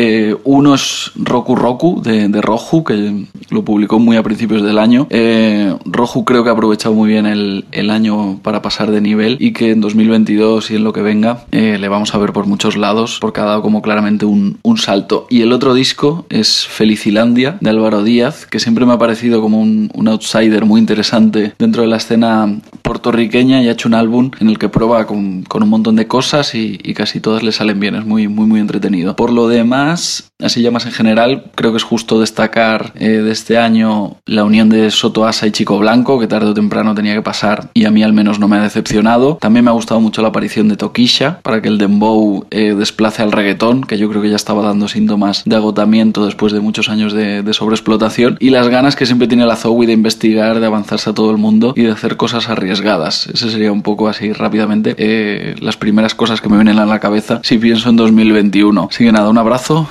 uno es Roku Roku de, de Roju, que lo publicó muy a principios del año. Eh, Roju creo que ha aprovechado muy bien el, el, año para pasar de nivel y que en 2022 y en lo que venga eh, le vamos a ver por muchos lados porque ha dado como claramente un, un, salto. Y el otro disco es Felicilandia de Álvaro Díaz, que siempre me ha parecido como un, un outsider muy interesante dentro de la escena puertorriqueña y ha hecho un álbum en el que prueba con, con un montón de cosas y, y, casi todas le salen bien. Es muy, muy, muy entretenido. Por lo demás, así ya más en general, creo que es justo destacar eh, de este año la unión de Soto Asa y Chico Blanco, que tarde o temprano tenía que pasar y a mí al menos no me ha decepcionado. También me ha gustado mucho la aparición de Tokisha para que el dembow eh, desplace al reggaetón, que yo creo que ya estaba dando síntomas de agotamiento después de muchos años de, sobreexplotación, y las ganas que siempre tiene la Zoe de investigar, de avanzarse a todo el mundo y de hacer cosas arriesgadas. Ese sería un poco así rápidamente eh, las primeras cosas que me vienen a la cabeza si pienso en 2021. Así que nada, un abrazo,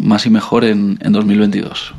más y mejor en, en 2022.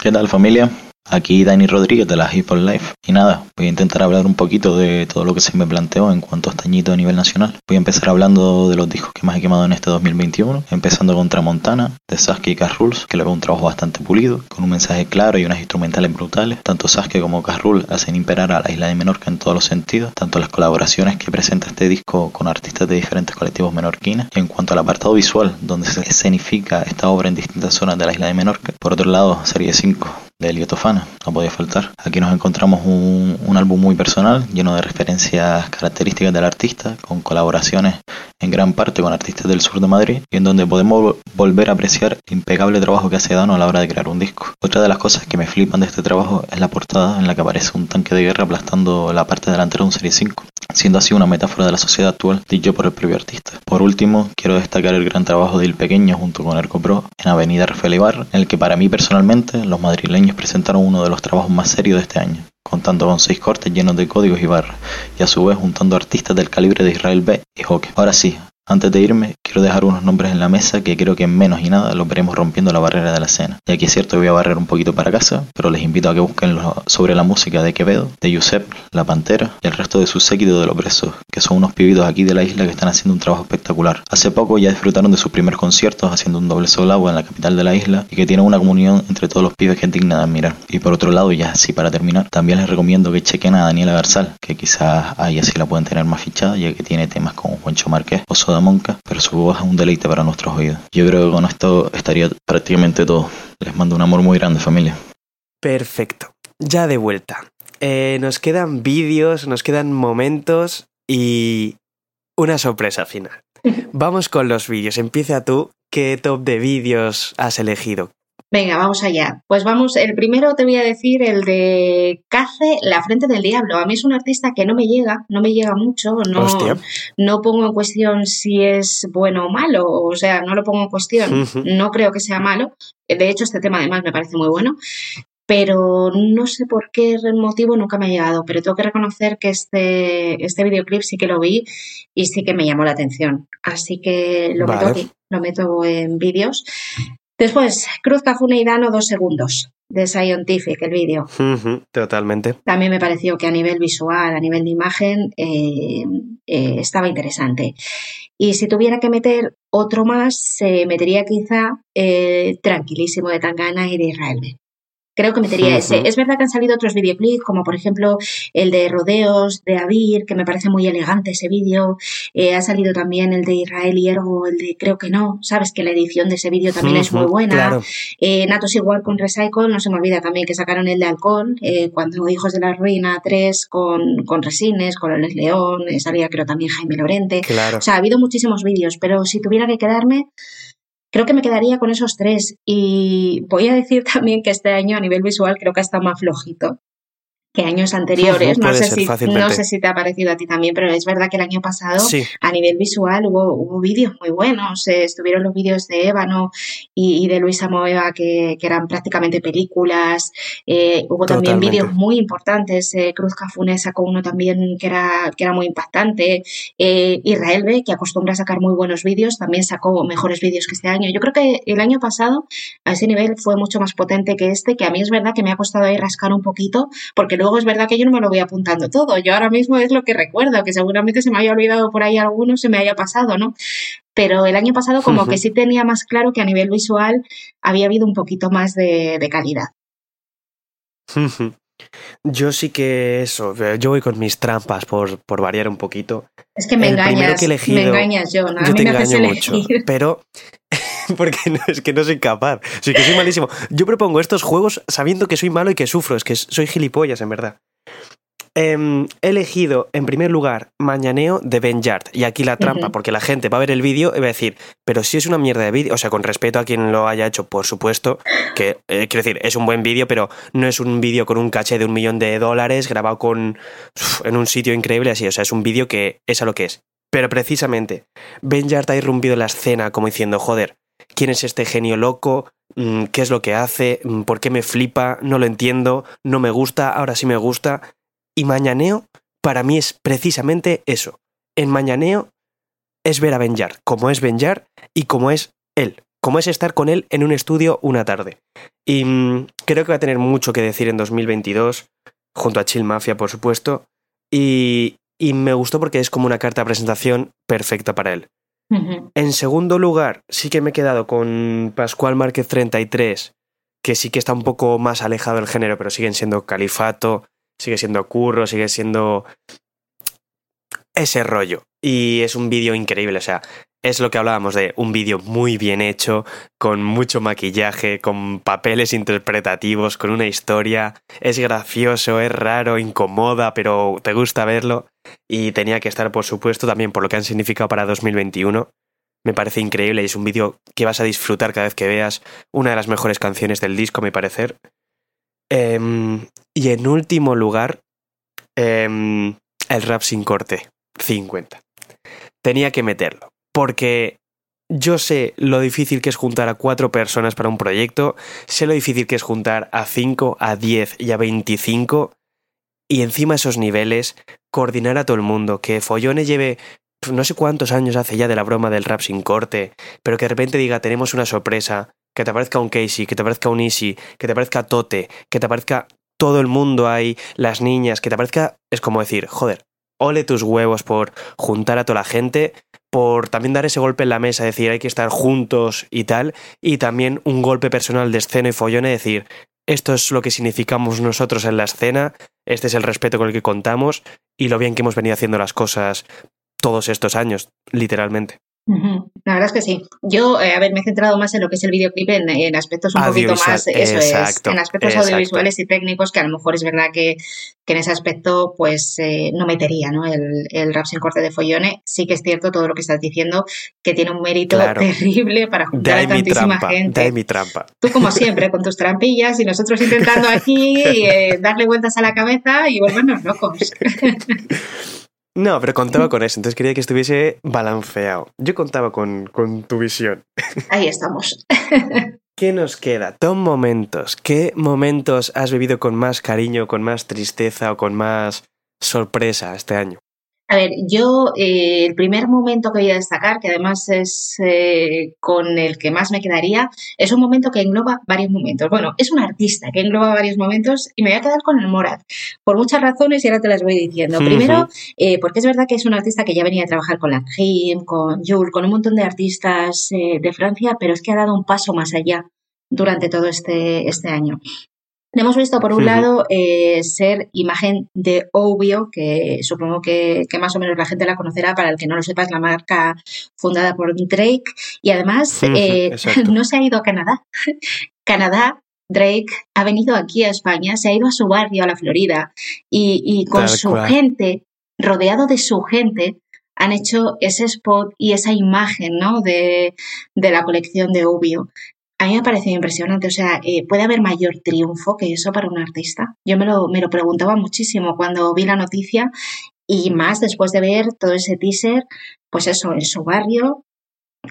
¿Qué tal familia? Aquí Dani Rodríguez de la Hip Hop Life. Y nada, voy a intentar hablar un poquito de todo lo que se me planteó en cuanto a estañito a nivel nacional. Voy a empezar hablando de los discos que más he quemado en este 2021, empezando con Tramontana, de Sasuke y Carruls, que le veo un trabajo bastante pulido, con un mensaje claro y unas instrumentales brutales. Tanto Sasuke como Carrul hacen imperar a la isla de Menorca en todos los sentidos, tanto las colaboraciones que presenta este disco con artistas de diferentes colectivos menorquines, y en cuanto al apartado visual, donde se escenifica esta obra en distintas zonas de la isla de Menorca. Por otro lado, Serie 5, de Elio Tofana, no podía faltar. Aquí nos encontramos un, un, álbum muy personal, lleno de referencias características del artista, con colaboraciones en gran parte con artistas del sur de Madrid, y en donde podemos volver a apreciar el impecable trabajo que hace Dano a la hora de crear un disco. Otra de las cosas que me flipan de este trabajo es la portada en la que aparece un tanque de guerra aplastando la parte delantera de un Serie 5, siendo así una metáfora de la sociedad actual, dicho por el propio artista. Por último, quiero destacar el gran trabajo de Il Pequeño junto con Erco Pro en Avenida Rafael Ibarra, en el que para mí personalmente los madrileños presentaron uno de los trabajos más serios de este año, contando con seis cortes llenos de códigos y barras, y a su vez juntando artistas del calibre de Israel B y Hockey. Ahora sí, antes de irme, quiero dejar unos nombres en la mesa que creo que en menos y nada los veremos rompiendo la barrera de la escena. Y aquí es cierto que voy a barrer un poquito para casa, pero les invito a que busquen sobre la música de Quevedo, de Giuseppe, La Pantera y el resto de su séquito de los presos, que son unos pibitos aquí de la isla que están haciendo un trabajo espectacular. Hace poco ya disfrutaron de sus primeros conciertos haciendo un doble solado en la capital de la isla y que tienen una comunión entre todos los pibes que es digna de admirar. Y por otro lado, ya así para terminar, también les recomiendo que chequen a Daniela Garzal, que quizás ahí así la pueden tener más fichada, ya que tiene temas como Juancho Márquez o Soda Monca, pero su voz es un deleite para nuestros oídos. Yo creo que con esto estaría prácticamente todo. Les mando un amor muy grande, familia. Perfecto. Ya de vuelta. Eh, nos quedan vídeos, nos quedan momentos y una sorpresa final. Vamos con los vídeos. Empieza tú. ¿Qué top de vídeos has elegido? Venga, vamos allá. Pues vamos, el primero te voy a decir el de Cace, La Frente del Diablo. A mí es un artista que no me llega, no me llega mucho, no, no pongo en cuestión si es bueno o malo, o sea, no lo pongo en cuestión, no creo que sea malo. De hecho, este tema además me parece muy bueno, pero no sé por qué motivo nunca me ha llegado, pero tengo que reconocer que este, este videoclip sí que lo vi y sí que me llamó la atención. Así que lo meto aquí, lo meto en vídeos. Después, Cruz Cafune y Dano, dos segundos, de Scientific, el vídeo. totalmente. También me pareció que a nivel visual, a nivel de imagen, eh, eh, estaba interesante. Y si tuviera que meter otro más, se metería quizá eh, Tranquilísimo de Tangana y de Israel Creo que metería ese. Es verdad que han salido otros videoclips, como por ejemplo el de Rodeos de Avir, que me parece muy elegante ese vídeo. Eh, ha salido también el de Israel y Ergo, el de Creo que no. Sabes que la edición de ese vídeo también es muy buena. Eh, Natos igual con Recycle, no se me olvida también que sacaron el de Alcohol, eh, cuando Hijos de la Ruina 3 con, con Resines, con el León, salía creo también Jaime Lorente. O sea, ha habido muchísimos vídeos, pero si tuviera que quedarme, Creo que me quedaría con esos tres. Y voy a decir también que este año a nivel visual creo que ha estado más flojito que años anteriores. no, sé si, no sé si te ha parecido a ti también, pero es verdad que el año pasado a nivel visual hubo, hubo vídeos muy buenos. Eh, estuvieron los vídeos de Ébano y, de Luisa Moeva que, que, eran prácticamente películas. Eh, hubo también vídeos muy importantes. Eh, Cruz Cafune sacó uno también que era, que era muy impactante. Israel B, que acostumbra a sacar muy buenos vídeos, también sacó mejores vídeos que este año. Yo creo que el año pasado a ese nivel fue mucho más potente que este, que a mí es verdad que me ha costado ahí rascar un poquito, porque luego es verdad que yo no me lo voy apuntando todo. Yo ahora mismo es lo que recuerdo, que seguramente se me haya olvidado por ahí alguno, se me haya pasado, ¿no? Pero el año pasado como que sí tenía más claro que a nivel visual había habido un poquito más de, calidad. Yo sí que eso, yo voy con mis trampas por, por variar un poquito. Es que me engañas, me engañas, yo, ¿no? Yo te engaño mucho, pero porque no, es que no soy capaz. Soy que soy malísimo. Yo propongo estos juegos sabiendo que soy malo y que sufro. Es que soy gilipollas, en verdad. Em, he elegido en primer lugar Mañaneo de Ben Yard. Y aquí la trampa, porque la gente va a ver el vídeo y va a decir, pero si es una mierda de vídeo, o sea, con respeto a quien lo haya hecho, por supuesto, que eh, quiero decir, es un buen vídeo, pero no es un vídeo con un caché de un millón de dólares grabado con en un sitio increíble así, o sea, es un vídeo que es a lo que es. Pero precisamente, Ben Yard ha irrumpido la escena como diciendo, joder, quién es este genio loco, mm, qué es lo que hace, mm, por qué me flipa, no lo entiendo, no me gusta, ahora sí me gusta. Y Mañaneo para mí es precisamente eso. En Mañaneo es ver a Benjar, como es Benjar y como es él, como es estar con él en un estudio una tarde. Y mm, creo que va a tener mucho que decir en 2022, junto a Chill Mafia, por supuesto. Y, y me gustó porque es como una carta de presentación perfecta para él. En segundo lugar, sí que me he quedado con Pascual Márquez 33, que sí que está un poco más alejado del género, pero siguen siendo califato, sigue siendo curro, sigue siendo ese rollo. Y es un vídeo increíble, o sea, es lo que hablábamos de un vídeo muy bien hecho, con mucho maquillaje, con papeles interpretativos, con una historia. Es gracioso, es raro, incomoda, pero te gusta verlo y tenía que estar, por supuesto, también por lo que han significado para 2021. Me parece increíble y es un vídeo que vas a disfrutar cada vez que veas. Una de las mejores canciones del disco, a mi parecer. Em, y en último lugar, em, el rap sin corte, 50. Tenía que meterlo, porque yo sé lo difícil que es juntar a cuatro personas para un proyecto, sé lo difícil que es juntar a 5, a 10 y a 25 y encima esos niveles, coordinar a todo el mundo, que Follone lleve no sé cuántos años hace ya de la broma del rap sin corte, pero que de repente diga tenemos una sorpresa, que te aparezca un Casey, que te aparezca un Easy, que te aparezca Tote, que te aparezca todo el mundo ahí, las niñas, que te aparezca, es como decir, joder, ole tus huevos por juntar a toda la gente, por también dar ese golpe en la mesa, decir hay que estar juntos y tal, y también un golpe personal de escena y follone, decir esto es lo que significamos nosotros en la escena, este es el respeto con el que contamos y lo bien que hemos venido haciendo las cosas todos estos años, literalmente. La verdad es que sí. Yo, eh, a ver, me he centrado más en lo que es el videoclip, en, aspectos un poquito más, eso es, en aspectos audiovisuales y técnicos, que a lo mejor es verdad que, en ese aspecto, pues eh, no metería, ¿no? El, el, rap sin corte de follone. Sí que es cierto todo lo que estás diciendo, que tiene un mérito terrible para juntar a tantísima gente. De mi trampa. Tú, como siempre, con tus trampillas y nosotros intentando aquí eh, darle vueltas a la cabeza y volvernos locos. No, pero contaba con eso, entonces quería que estuviese balanceado. Yo contaba con, con tu visión. Ahí estamos. ¿Qué nos queda? Tom momentos. ¿Qué momentos has vivido con más cariño, con más tristeza o con más sorpresa este año? A ver, yo eh, el primer momento que voy a destacar, que además es eh, con el que más me quedaría, es un momento que engloba varios momentos. Bueno, es un artista que engloba varios momentos y me voy a quedar con el Morad, por muchas razones y ahora te las voy diciendo. Primero, eh, porque es verdad que es un artista que ya venía a trabajar con la Jim, con Jules, con un montón de artistas de Francia, pero es que ha dado un paso más allá durante todo este, este año. Hemos visto, por un lado, eh, ser imagen de Obvio, que supongo que, más o menos la gente la conocerá, para el que no lo sepa, es la marca fundada por Drake. Y además, eh, no se ha ido a Canadá. Canadá, Drake ha venido aquí a España, se ha ido a su barrio, a la Florida, y, con su gente, rodeado de su gente, han hecho ese spot y esa imagen ¿no? de, de la colección de Obvio a mí me ha parecido impresionante. O sea, eh, ¿puede haber mayor triunfo que eso para un artista? Yo me lo, me lo preguntaba muchísimo cuando vi la noticia y más después de ver todo ese teaser, pues eso, en su barrio,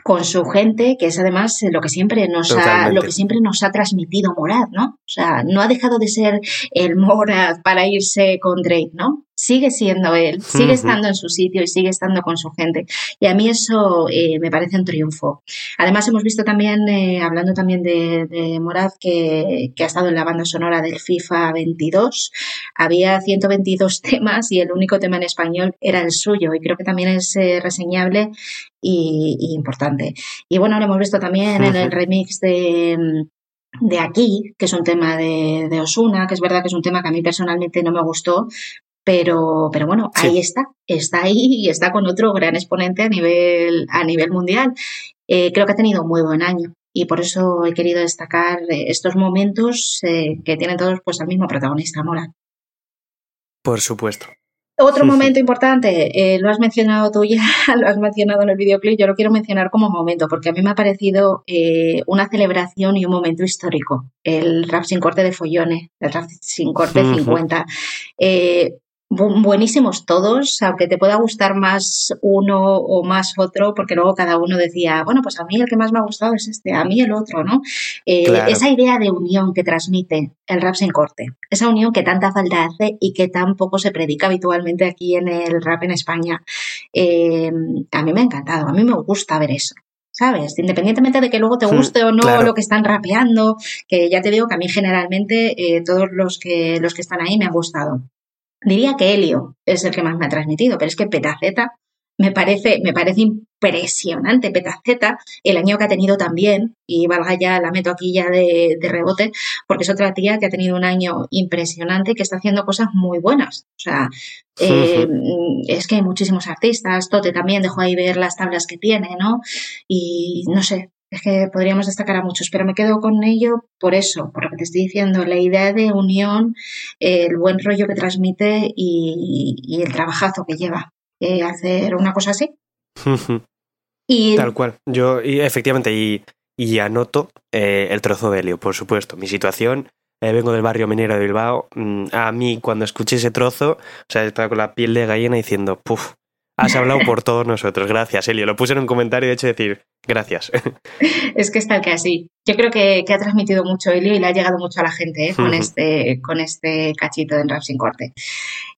con su gente, que es además lo que siempre nos ha, lo que siempre nos ha transmitido Morad, ¿no? O sea, no ha dejado de ser el Morad para irse con Drake, ¿no? Sigue siendo él, sigue estando en su sitio y sigue estando con su gente. Y a mí eso eh, me parece un triunfo. Además, hemos visto también, eh, hablando también de, de Morad, que, ha estado en la banda sonora del FIFA 22. Había 122 temas y el único tema en español era el suyo. Y creo que también es eh, reseñable y, importante. Y bueno, lo hemos visto también en el remix de de aquí, que es un tema de, de, Osuna, que es verdad que es un tema que a mí personalmente no me gustó, pero, pero bueno, ahí está, está ahí y está con otro gran exponente a nivel, a nivel mundial. Eh, creo que ha tenido un muy buen año y por eso he querido destacar eh, estos momentos eh, que tienen todos pues al mismo protagonista, Mora. Por supuesto. Otro momento importante, lo has mencionado tú ya, lo has mencionado en el videoclip, yo lo quiero mencionar como momento, porque a mí me ha parecido una celebración y un momento histórico, el rap sin corte de Follone, el rap sin corte 50 buenísimos todos, aunque te pueda gustar más uno o más otro, porque luego cada uno decía, bueno, pues a mí el que más me ha gustado es este, a mí el otro, ¿no? Eh, esa idea de unión que transmite el rap sin corte, esa unión que tanta falta hace y que tan poco se predica habitualmente aquí en el rap en España, eh, a mí me ha encantado, a mí me gusta ver eso. ¿sabes? Independientemente de que luego te hmm, guste o no lo que están rapeando, que ya te digo que a mí generalmente eh, todos los que, los que están ahí me han gustado. Diría que Helio es el que más me ha transmitido, pero es que Petaceta me parece, me parece impresionante. Petaceta, el año que ha tenido también, y valga ya, la meto aquí ya de, rebote, porque es otra tía que ha tenido un año impresionante y que está haciendo cosas muy buenas. O sea, eh, es que hay muchísimos artistas, Tote también dejó ahí ver las tablas que tiene, ¿no? Y no sé, es que podríamos destacar a muchos, pero me quedo con ello por eso, por lo que te estoy diciendo, la idea de unión, el buen rollo que transmite y, el trabajazo que lleva eh, hacer una cosa así. y... Tal cual. Yo, y efectivamente, y, y anoto eh, el trozo de helio, por supuesto. Mi situación, eh, vengo del barrio minero de Bilbao. Mm, a mí, cuando escuché ese trozo, o sea, estaba con la piel de gallina diciendo, puf, has hablado por todos nosotros. Gracias, Elio. Lo puse en un comentario y de hecho decir, gracias. Es que es tal que así. Yo creo que, ha transmitido mucho Elio y le ha llegado mucho a la gente ¿eh? con, este, con este cachito de Rap sin corte.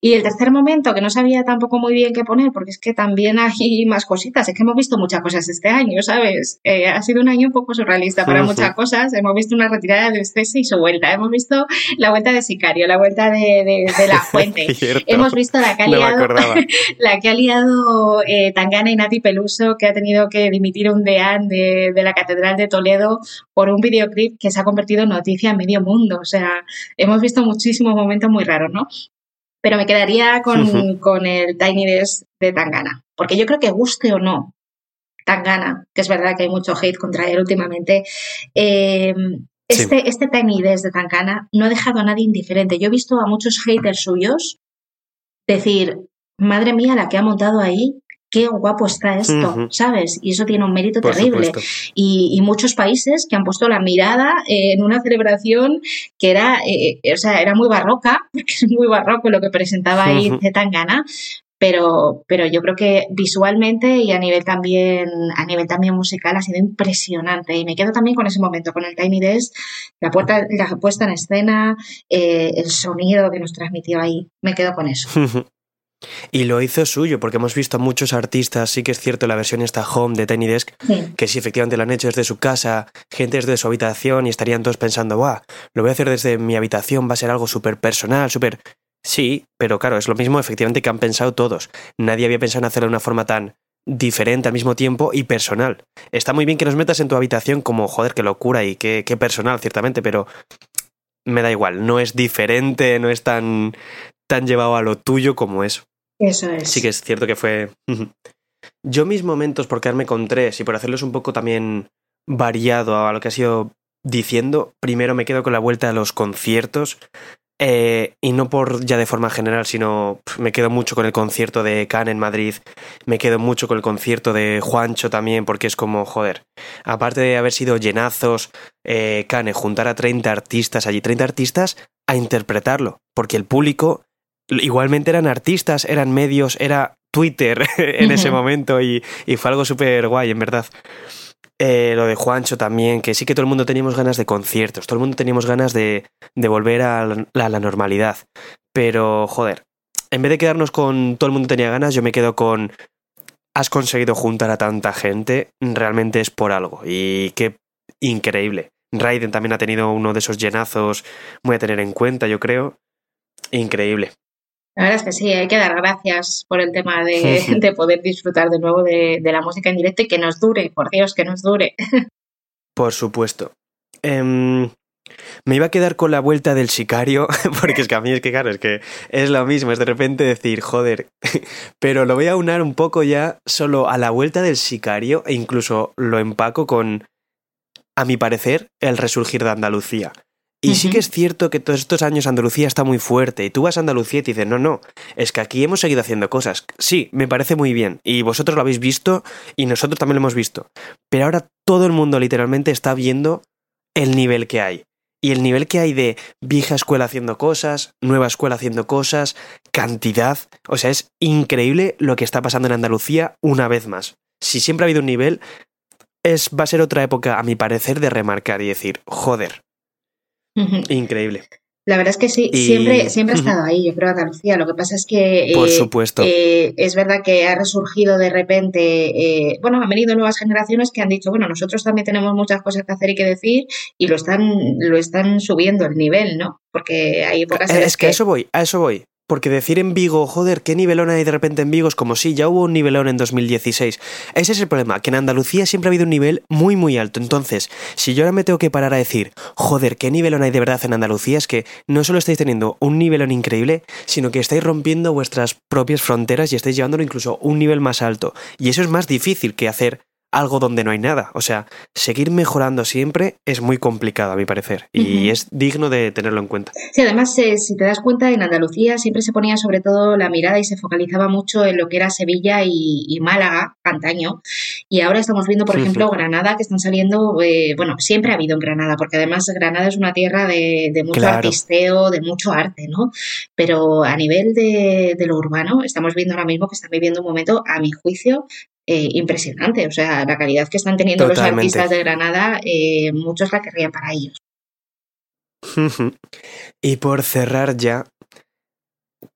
Y el tercer momento, que no sabía tampoco muy bien qué poner, porque es que también hay más cositas. Es que hemos visto muchas cosas este año, ¿sabes? Eh, ha sido un año un poco surrealista para muchas cosas. Hemos visto una retirada de Cese y su vuelta. Hemos visto la vuelta de Sicario, la vuelta de, La Fuente. Hemos visto la que ha liado, la que ha liado eh, Tangana y Nati Peluso, que ha tenido que dimitir un deán de, de la Catedral de Toledo por un videoclip que se ha convertido en noticia en medio mundo. O sea, hemos visto muchísimos momentos muy raros, ¿no? pero me quedaría con, el Tiny Desk de Tangana, porque yo creo que guste o no Tangana, que es verdad que hay mucho hate contra él últimamente, eh, este, este Tiny Desk de Tangana no ha dejado a nadie indiferente. Yo he visto a muchos haters suyos decir, madre mía, la que ha montado ahí, qué guapo está esto, ¿sabes? Y eso tiene un mérito terrible. Y, muchos países que han puesto la mirada en una celebración que era, eh, o sea, era muy barroca, porque es muy barroco lo que presentaba ahí Zetangana, pero, pero yo creo que visualmente y a nivel también, a nivel también musical ha sido impresionante. Y me quedo también con ese momento, con el Tiny Desk, la, puerta, la puesta en escena, eh, el sonido que nos transmitió ahí. Me quedo con eso. Y lo hizo suyo, porque hemos visto a muchos artistas, sí que es cierto, la versión esta home de Tiny Desk, que sí, efectivamente lo han hecho desde su casa, gente desde su habitación y estarían todos pensando, ¡buah! Lo voy a hacer desde mi habitación, va a ser algo súper personal, súper... Sí, pero claro, es lo mismo efectivamente que han pensado todos. Nadie había pensado en hacerlo de una forma tan diferente al mismo tiempo y personal. Está muy bien que nos metas en tu habitación como, joder, qué locura y qué, qué personal, ciertamente, pero me da igual, no es diferente, no es tan, tan llevado a lo tuyo como eso. Eso es. Sí que es cierto que fue... Yo mis momentos, por quedarme con tres y por hacerlos un poco también variado a lo que ha sido diciendo, primero me quedo con la vuelta a los conciertos. Eh, y no por ya de forma general, sino me quedo mucho con el concierto de Can en Madrid, me quedo mucho con el concierto de Juancho también, porque es como, joder, aparte de haber sido llenazos, eh, juntar a 30 artistas allí, 30 artistas a interpretarlo, porque el público igualmente eran artistas, eran medios, era Twitter en ese momento y, y fue algo súper guay, en verdad. Eh, lo de Juancho también, que sí que todo el mundo teníamos ganas de conciertos, todo el mundo teníamos ganas de, de volver a la, a la normalidad. Pero, joder, en vez de quedarnos con todo el mundo tenía ganas, yo me quedo con has conseguido juntar a tanta gente, realmente es por algo. Y qué increíble. Raiden también ha tenido uno de esos llenazos muy a tener en cuenta, yo creo. Increíble. La verdad es que sí, hay que dar gracias por el tema de, de poder disfrutar de nuevo de, de, la música en directo y que nos dure, por Dios, que nos dure. Por supuesto. Um, me iba a quedar con la vuelta del sicario, porque es que a mí es que, claro, es que es lo mismo, es de repente decir, joder, pero lo voy a unar un poco ya solo a la vuelta del sicario e incluso lo empaco con, a mi parecer, el resurgir de Andalucía. Y uh -huh. sí que es cierto que todos estos años Andalucía está muy fuerte y tú vas a Andalucía y te dicen, no, no, es que aquí hemos seguido haciendo cosas. Sí, me parece muy bien y vosotros lo habéis visto y nosotros también lo hemos visto. Pero ahora todo el mundo literalmente está viendo el nivel que hay. Y el nivel que hay de vieja escuela haciendo cosas, nueva escuela haciendo cosas, cantidad. O sea, es increíble lo que está pasando en Andalucía una vez más. Si siempre ha habido un nivel, es, va a ser otra época, a mi parecer, de remarcar y decir, joder, Uh -huh. Increíble. La verdad es que sí, y... siempre, siempre ha estado ahí, yo creo, Andalucía. Lo que pasa es que. Por eh, supuesto. Eh, es verdad que ha resurgido de repente. Eh, bueno, han venido nuevas generaciones que han dicho, bueno, nosotros también tenemos muchas cosas que hacer y que decir, y lo están, lo están subiendo el nivel, ¿no? Porque hay pocas. Es que, que a eso voy, a eso voy. Porque decir en Vigo, joder, qué nivelón hay de repente en Vigo, es como si ya hubo un nivelón en 2016. Ese es el problema, que en Andalucía siempre ha habido un nivel muy, muy alto. Entonces, si yo ahora me tengo que parar a decir, joder, qué nivelón hay de verdad en Andalucía, es que no solo estáis teniendo un nivelón increíble, sino que estáis rompiendo vuestras propias fronteras y estáis llevándolo incluso un nivel más alto. Y eso es más difícil que hacer algo donde no hay nada. O sea, seguir mejorando siempre es muy complicado, a mi parecer, y uh -huh. es digno de tenerlo en cuenta. Sí, además, eh, si te das cuenta, en Andalucía siempre se ponía sobre todo la mirada y se focalizaba mucho en lo que era Sevilla y, y Málaga, antaño, y ahora estamos viendo, por uh -huh. ejemplo, Granada, que están saliendo, eh, bueno, siempre ha habido en Granada, porque además Granada es una tierra de, de mucho claro. artisteo, de mucho arte, ¿no? Pero a nivel de, de lo urbano, estamos viendo ahora mismo que están viviendo un momento, a mi juicio, eh, impresionante. O sea, la calidad que están teniendo Totalmente. los artistas de Granada, eh, muchos la querrían para ellos. y por cerrar ya,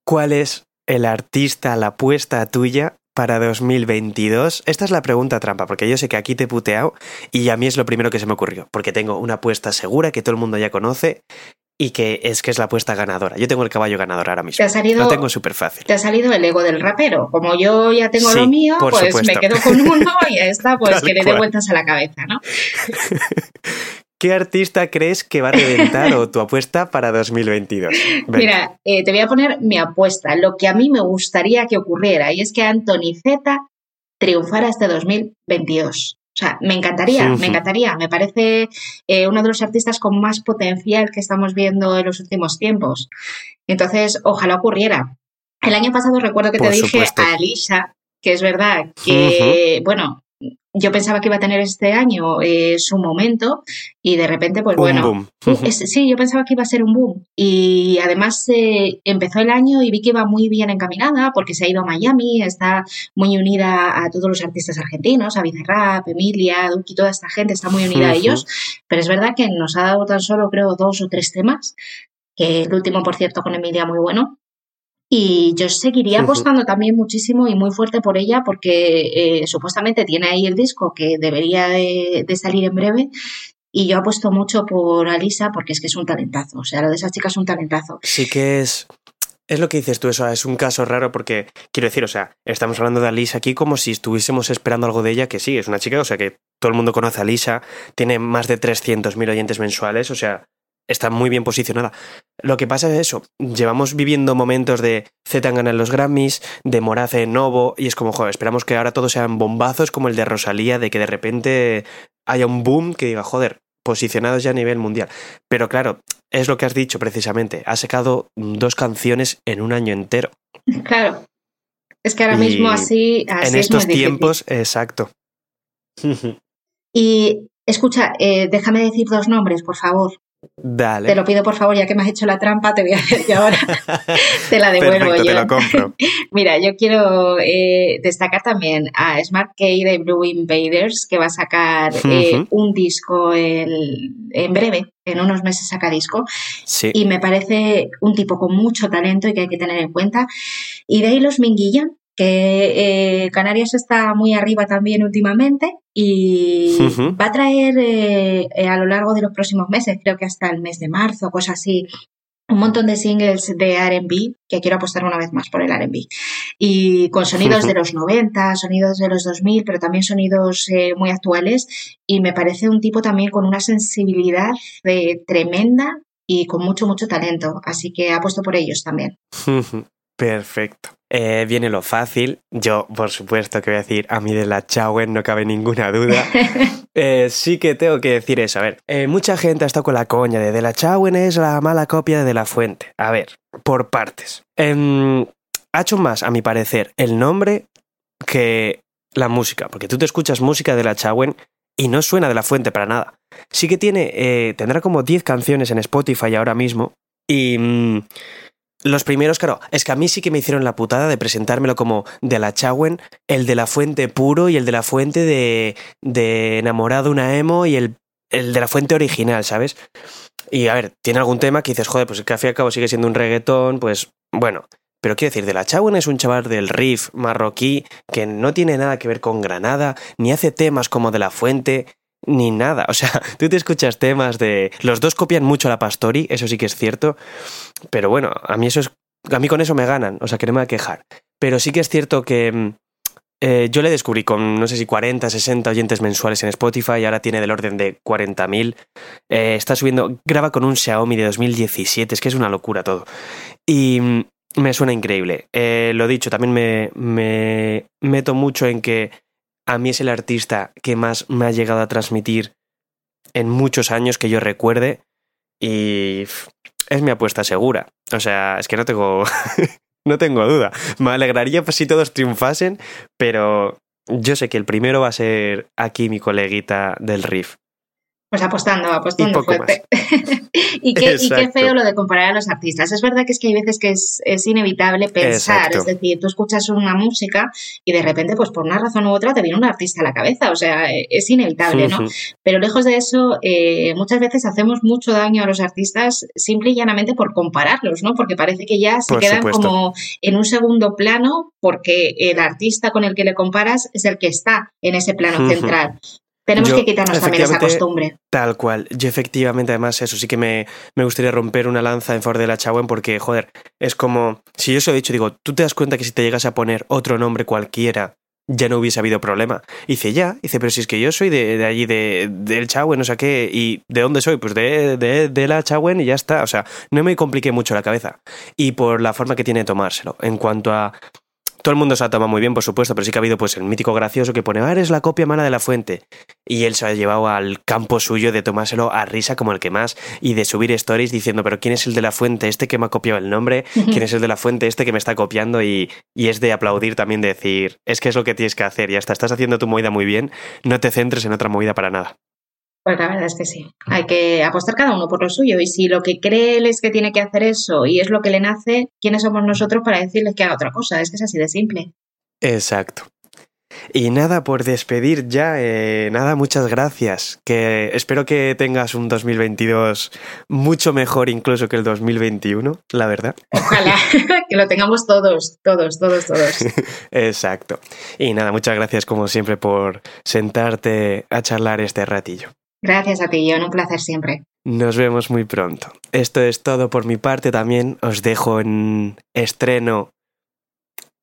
¿cuál es el artista, la apuesta tuya para 2022? Esta es la pregunta trampa, porque yo sé que aquí te he puteado y a mí es lo primero que se me ocurrió, porque tengo una apuesta segura que todo el mundo ya conoce y que es que es la apuesta ganadora. Yo tengo el caballo ganador ahora mismo. Te ha salido, lo tengo súper fácil. Te ha salido el ego del rapero. Como yo ya tengo sí, lo mío, pues supuesto. me quedo con uno y ya está, pues que le dé vueltas a la cabeza, ¿no? ¿Qué artista crees que va a reventar o tu apuesta para 2022? Venga. Mira, eh, te voy a poner mi apuesta, lo que a mí me gustaría que ocurriera, y es que Anthony Z triunfara este 2022. O sea, me encantaría, sí, me encantaría. Me parece eh, uno de los artistas con más potencial que estamos viendo en los últimos tiempos. Entonces, ojalá ocurriera. El año pasado recuerdo que Por te dije a Alicia, que es verdad que, uh -huh. bueno, yo pensaba que iba a tener este año eh, su momento y de repente, pues un bueno, boom. Es, sí, yo pensaba que iba a ser un boom y además eh, empezó el año y vi que iba muy bien encaminada porque se ha ido a Miami, está muy unida a todos los artistas argentinos, a Bizarrap, Emilia, Duki, toda esta gente está muy unida uh -huh. a ellos, pero es verdad que nos ha dado tan solo creo dos o tres temas, que el último por cierto con Emilia muy bueno, y yo seguiría apostando uh -huh. también muchísimo y muy fuerte por ella porque eh, supuestamente tiene ahí el disco que debería de, de, salir en breve. Y yo apuesto mucho por Alisa porque es que es un talentazo. O sea, lo de esa chica es un talentazo. Sí que es. Es lo que dices tú, eso es un caso raro porque, quiero decir, o sea, estamos hablando de Alisa aquí como si estuviésemos esperando algo de ella, que sí, es una chica, o sea, que todo el mundo conoce a Alisa, tiene más de 300.000 oyentes mensuales, o sea, está muy bien posicionada. Lo que pasa es eso, llevamos viviendo momentos de Z en los Grammys, de Morace en Novo, y es como, joder, esperamos que ahora todos sean bombazos como el de Rosalía, de que de repente haya un boom que diga, joder, posicionados ya a nivel mundial. Pero claro, es lo que has dicho precisamente, ha sacado dos canciones en un año entero. Claro. Es que ahora mismo así, así en estos tiempos, exacto. y escucha, eh, déjame decir dos nombres, por favor. Dale. Te lo pido por favor, ya que me has hecho la trampa, te voy a hacer yo ahora. te la devuelvo Perfecto, yo. Te lo compro. Mira, yo quiero eh, destacar también a Smart K de Blue Invaders, que va a sacar eh, un disco el- en breve, en unos meses saca disco. Sí. Y me parece un tipo con mucho talento y que hay que tener en cuenta. Y de ahí los Minguillón, que eh, Canarias está muy arriba también últimamente y va a traer eh, eh, a lo largo de los próximos meses, creo que hasta el mes de marzo, cosas así, un montón de singles de R&B, que quiero apostar una vez más por el R&B, y con sonidos de los 90, sonidos de los 2000, pero también sonidos muy actuales, y me parece un tipo también con una sensibilidad tremenda y con mucho, mucho talento, así que apuesto por ellos también. Perfecto. Eh, viene lo fácil. Yo, por supuesto, que voy a decir a mí de la Chauen, no cabe ninguna duda. Eh, sí que tengo que decir eso. A ver, eh, mucha gente ha estado con la coña de De la Chauen es la mala copia de De la Fuente. A ver, por partes. Em, ha hecho más, a mi parecer, el nombre que la música. Porque tú te escuchas música de la Chauen y no suena de la Fuente para nada. Sí que tiene, eh, tendrá como 10 canciones en Spotify ahora mismo. Y mm, los primeros, claro, es que a mí sí que me hicieron la putada de presentármelo como de la Chauen, el de la fuente puro y el de la fuente de, de enamorado una emo y el, el de la fuente original, ¿sabes? Y a ver, tiene algún tema que dices, joder, pues que al fin y al cabo sigue siendo un reggaetón, pues bueno. Pero quiero decir, de la Chauen es un chaval del riff marroquí que no tiene nada que ver con Granada, ni hace temas como de la fuente, ni nada. O sea, tú te escuchas temas de. Los dos copian mucho a la Pastori, eso sí que es cierto. Pero bueno, a mí eso es. A mí con eso me ganan, o sea que no me voy a quejar. Pero sí que es cierto que. mm, eh, yo le descubrí con no sé si 40, 60 oyentes mensuales en Spotify ahora tiene del orden de 40.000. Eh, está subiendo, graba con un Xiaomi de 2017, es que es una locura todo. Y mm, me suena increíble. Eh, lo dicho, también me, me meto mucho en que a mí es el artista que más me ha llegado a transmitir en muchos años que yo recuerde y es mi apuesta segura. O sea, es que no tengo no tengo duda. Me alegraría si todos triunfasen, pero yo sé que el primero va a ser aquí mi coleguita del riff. Pues apostando, apostando Y fuerte. y, qué, y qué Exacto. feo lo de comparar a los artistas. Es verdad que es que hay veces que es, es inevitable pensar, Exacto. es decir, tú escuchas una música y de repente, pues por una razón u otra, te viene un artista a la cabeza. O sea, es inevitable, ¿no? Pero lejos de eso, eh, muchas veces hacemos mucho daño a los artistas simple y llanamente por compararlos, ¿no? Porque parece que ya se Por quedan supuesto. como en un segundo plano porque el artista con el que le comparas es el que está en ese plano central. Tenemos Yo, que quitarnos también esa costumbre. Tal cual. Yo efectivamente, además, eso sí que me, me gustaría romper una lanza en favor de la Chauen porque, joder, es como, si yo se lo he dicho, digo, tú te das cuenta que si te llegas a poner otro nombre cualquiera, ya no hubiese habido problema. Y dice, ya, dice, pero si es que yo soy de, de allí, de, del Chauen, no sé qué, y ¿de dónde soy? Pues de, de, de la Chauen y ya está. O sea, no me compliqué mucho la cabeza. Y por la forma que tiene de tomárselo. En cuanto a todo el mundo se ha tomado muy bien, por supuesto, pero sí que ha habido pues el mítico gracioso que pone, ah, eres la copia mala de la fuente. Y él se ha llevado al campo suyo de tomárselo a risa como el que más y de subir stories diciendo, pero ¿quién es el de la fuente? Este que me ha copiado el nombre, ¿quién es el de la fuente? Este que me está copiando y, y es de aplaudir también, de decir, es que es lo que tienes que hacer, ya está, estás haciendo tu movida muy bien, no te centres en otra movida para nada. Pues la verdad es que sí. Hay que apostar cada uno por lo suyo. Y si lo que cree él es que tiene que hacer eso y es lo que le nace, ¿quiénes somos nosotros para decirles que haga otra cosa? Es que es así de simple. Exacto. Y nada, por despedir ya, eh, nada, muchas gracias. Que espero que tengas un 2022 mucho mejor incluso que el 2021, la verdad. Ojalá que lo tengamos todos, todos, todos, todos. Exacto. Y nada, muchas gracias como siempre por sentarte a charlar este ratillo. Gracias a ti, John. Un placer siempre. Nos vemos muy pronto. Esto es todo por mi parte también. Os dejo en estreno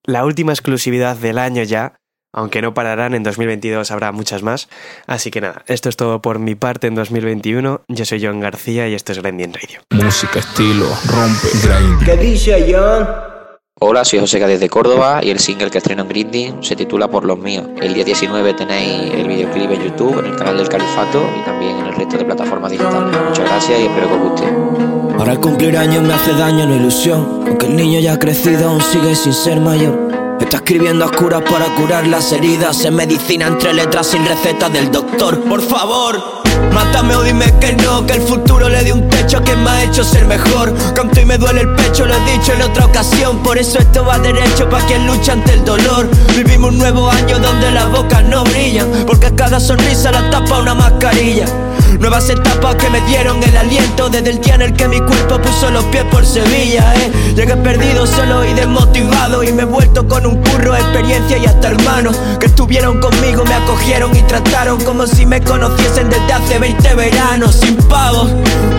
la última exclusividad del año ya. aunque no pararán, en 2022 habrá muchas más. Así que nada, esto es todo por mi parte en 2021. Yo soy John García y esto es Grinding Radio. Música, estilo, rompe, grind. ¿Qué dice John? Hola, soy José Cádiz de Córdoba y el single que estreno en Grinding se titula Por los míos. El día 19 tenéis el videoclip en YouTube, en el canal del Califato y también en el resto de plataformas digitales. Muchas gracias y espero que os guste. Ahora cumplir años me hace daño la ilusión, aunque el niño ya ha crecido aún sigue sin ser mayor. Está escribiendo a oscuras para curar las heridas, en medicina entre letras sin receta del doctor. Por favor. Mátame o dime que no, que el futuro le dio un techo a quien me ha hecho ser mejor. Canto y me duele el pecho, lo he dicho en otra ocasión. Por eso esto va derecho para quien lucha ante el dolor. Vivimos un nuevo año donde las bocas no brillan, porque cada sonrisa la tapa una mascarilla. Nuevas etapas que me dieron el aliento desde el día en el que mi cuerpo puso los pies por Sevilla, eh. Llegué perdido, solo y desmotivado y me he vuelto con un curro, experiencia y hasta hermanos que estuvieron conmigo, me acogieron y trataron como si me conociesen desde hace 20 veranos sin pavos.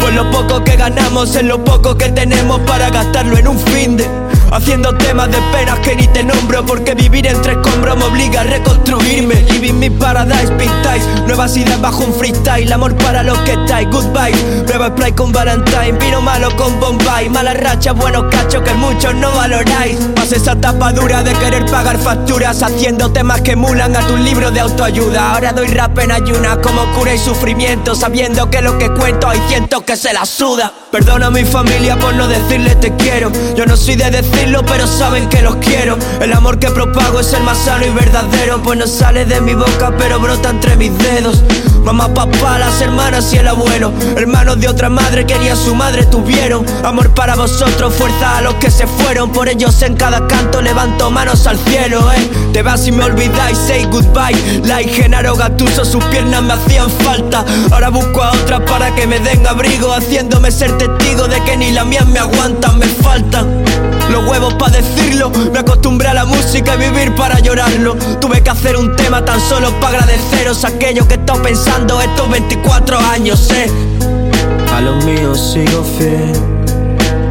Pues lo poco que ganamos es lo poco que tenemos para gastarlo en un fin de Haciendo temas de penas que ni te nombro Porque vivir entre escombros me obliga a reconstruirme. Living mi paradise, pintáis Nuevas ideas bajo un freestyle. Amor para los que estáis, goodbye Nueva spray con Valentine Vino malo con Bombay. Mala racha, buenos cachos que muchos no valoráis. Más esa tapa dura de querer pagar facturas Haciendo temas que emulan a tu libro de autoayuda. Ahora doy rap en ayunas como cura y sufrimiento Sabiendo que lo que cuento hay cientos que se la suda. Perdona a mi familia por no decirle te quiero. Yo no soy de decir pero saben que los quiero. El amor que propago es el más sano y verdadero, pues no sale de mi boca, pero brota entre mis dedos. Mamá, papá, las hermanas y el abuelo, hermanos de otra madre que ni a su madre tuvieron. Amor para vosotros, fuerza a los que se fueron, por ellos en cada canto levanto manos al cielo, eh. Te vas y me olvidáis, say goodbye. Like Genaro Gatuso, sus piernas me hacían falta. Ahora busco a otra para que me den abrigo, haciéndome ser testigo de que ni las mías me aguantan, me faltan los huevos para decirlo. Me acostumbré a la música y vivir para llorarlo. Tuve que hacer un tema tan solo para agradeceros aquello que he pensando estos 24 años, eh. A los míos sigo fiel.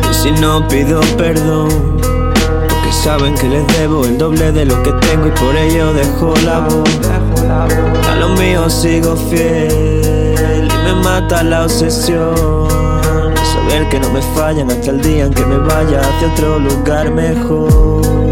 Y si no pido perdón. Porque saben que les debo el doble de lo que tengo y por ello dejo la voz. A los míos sigo fiel. Y me mata la obsesión saber que no me fallan hasta el día en que me vaya hacia otro lugar mejor.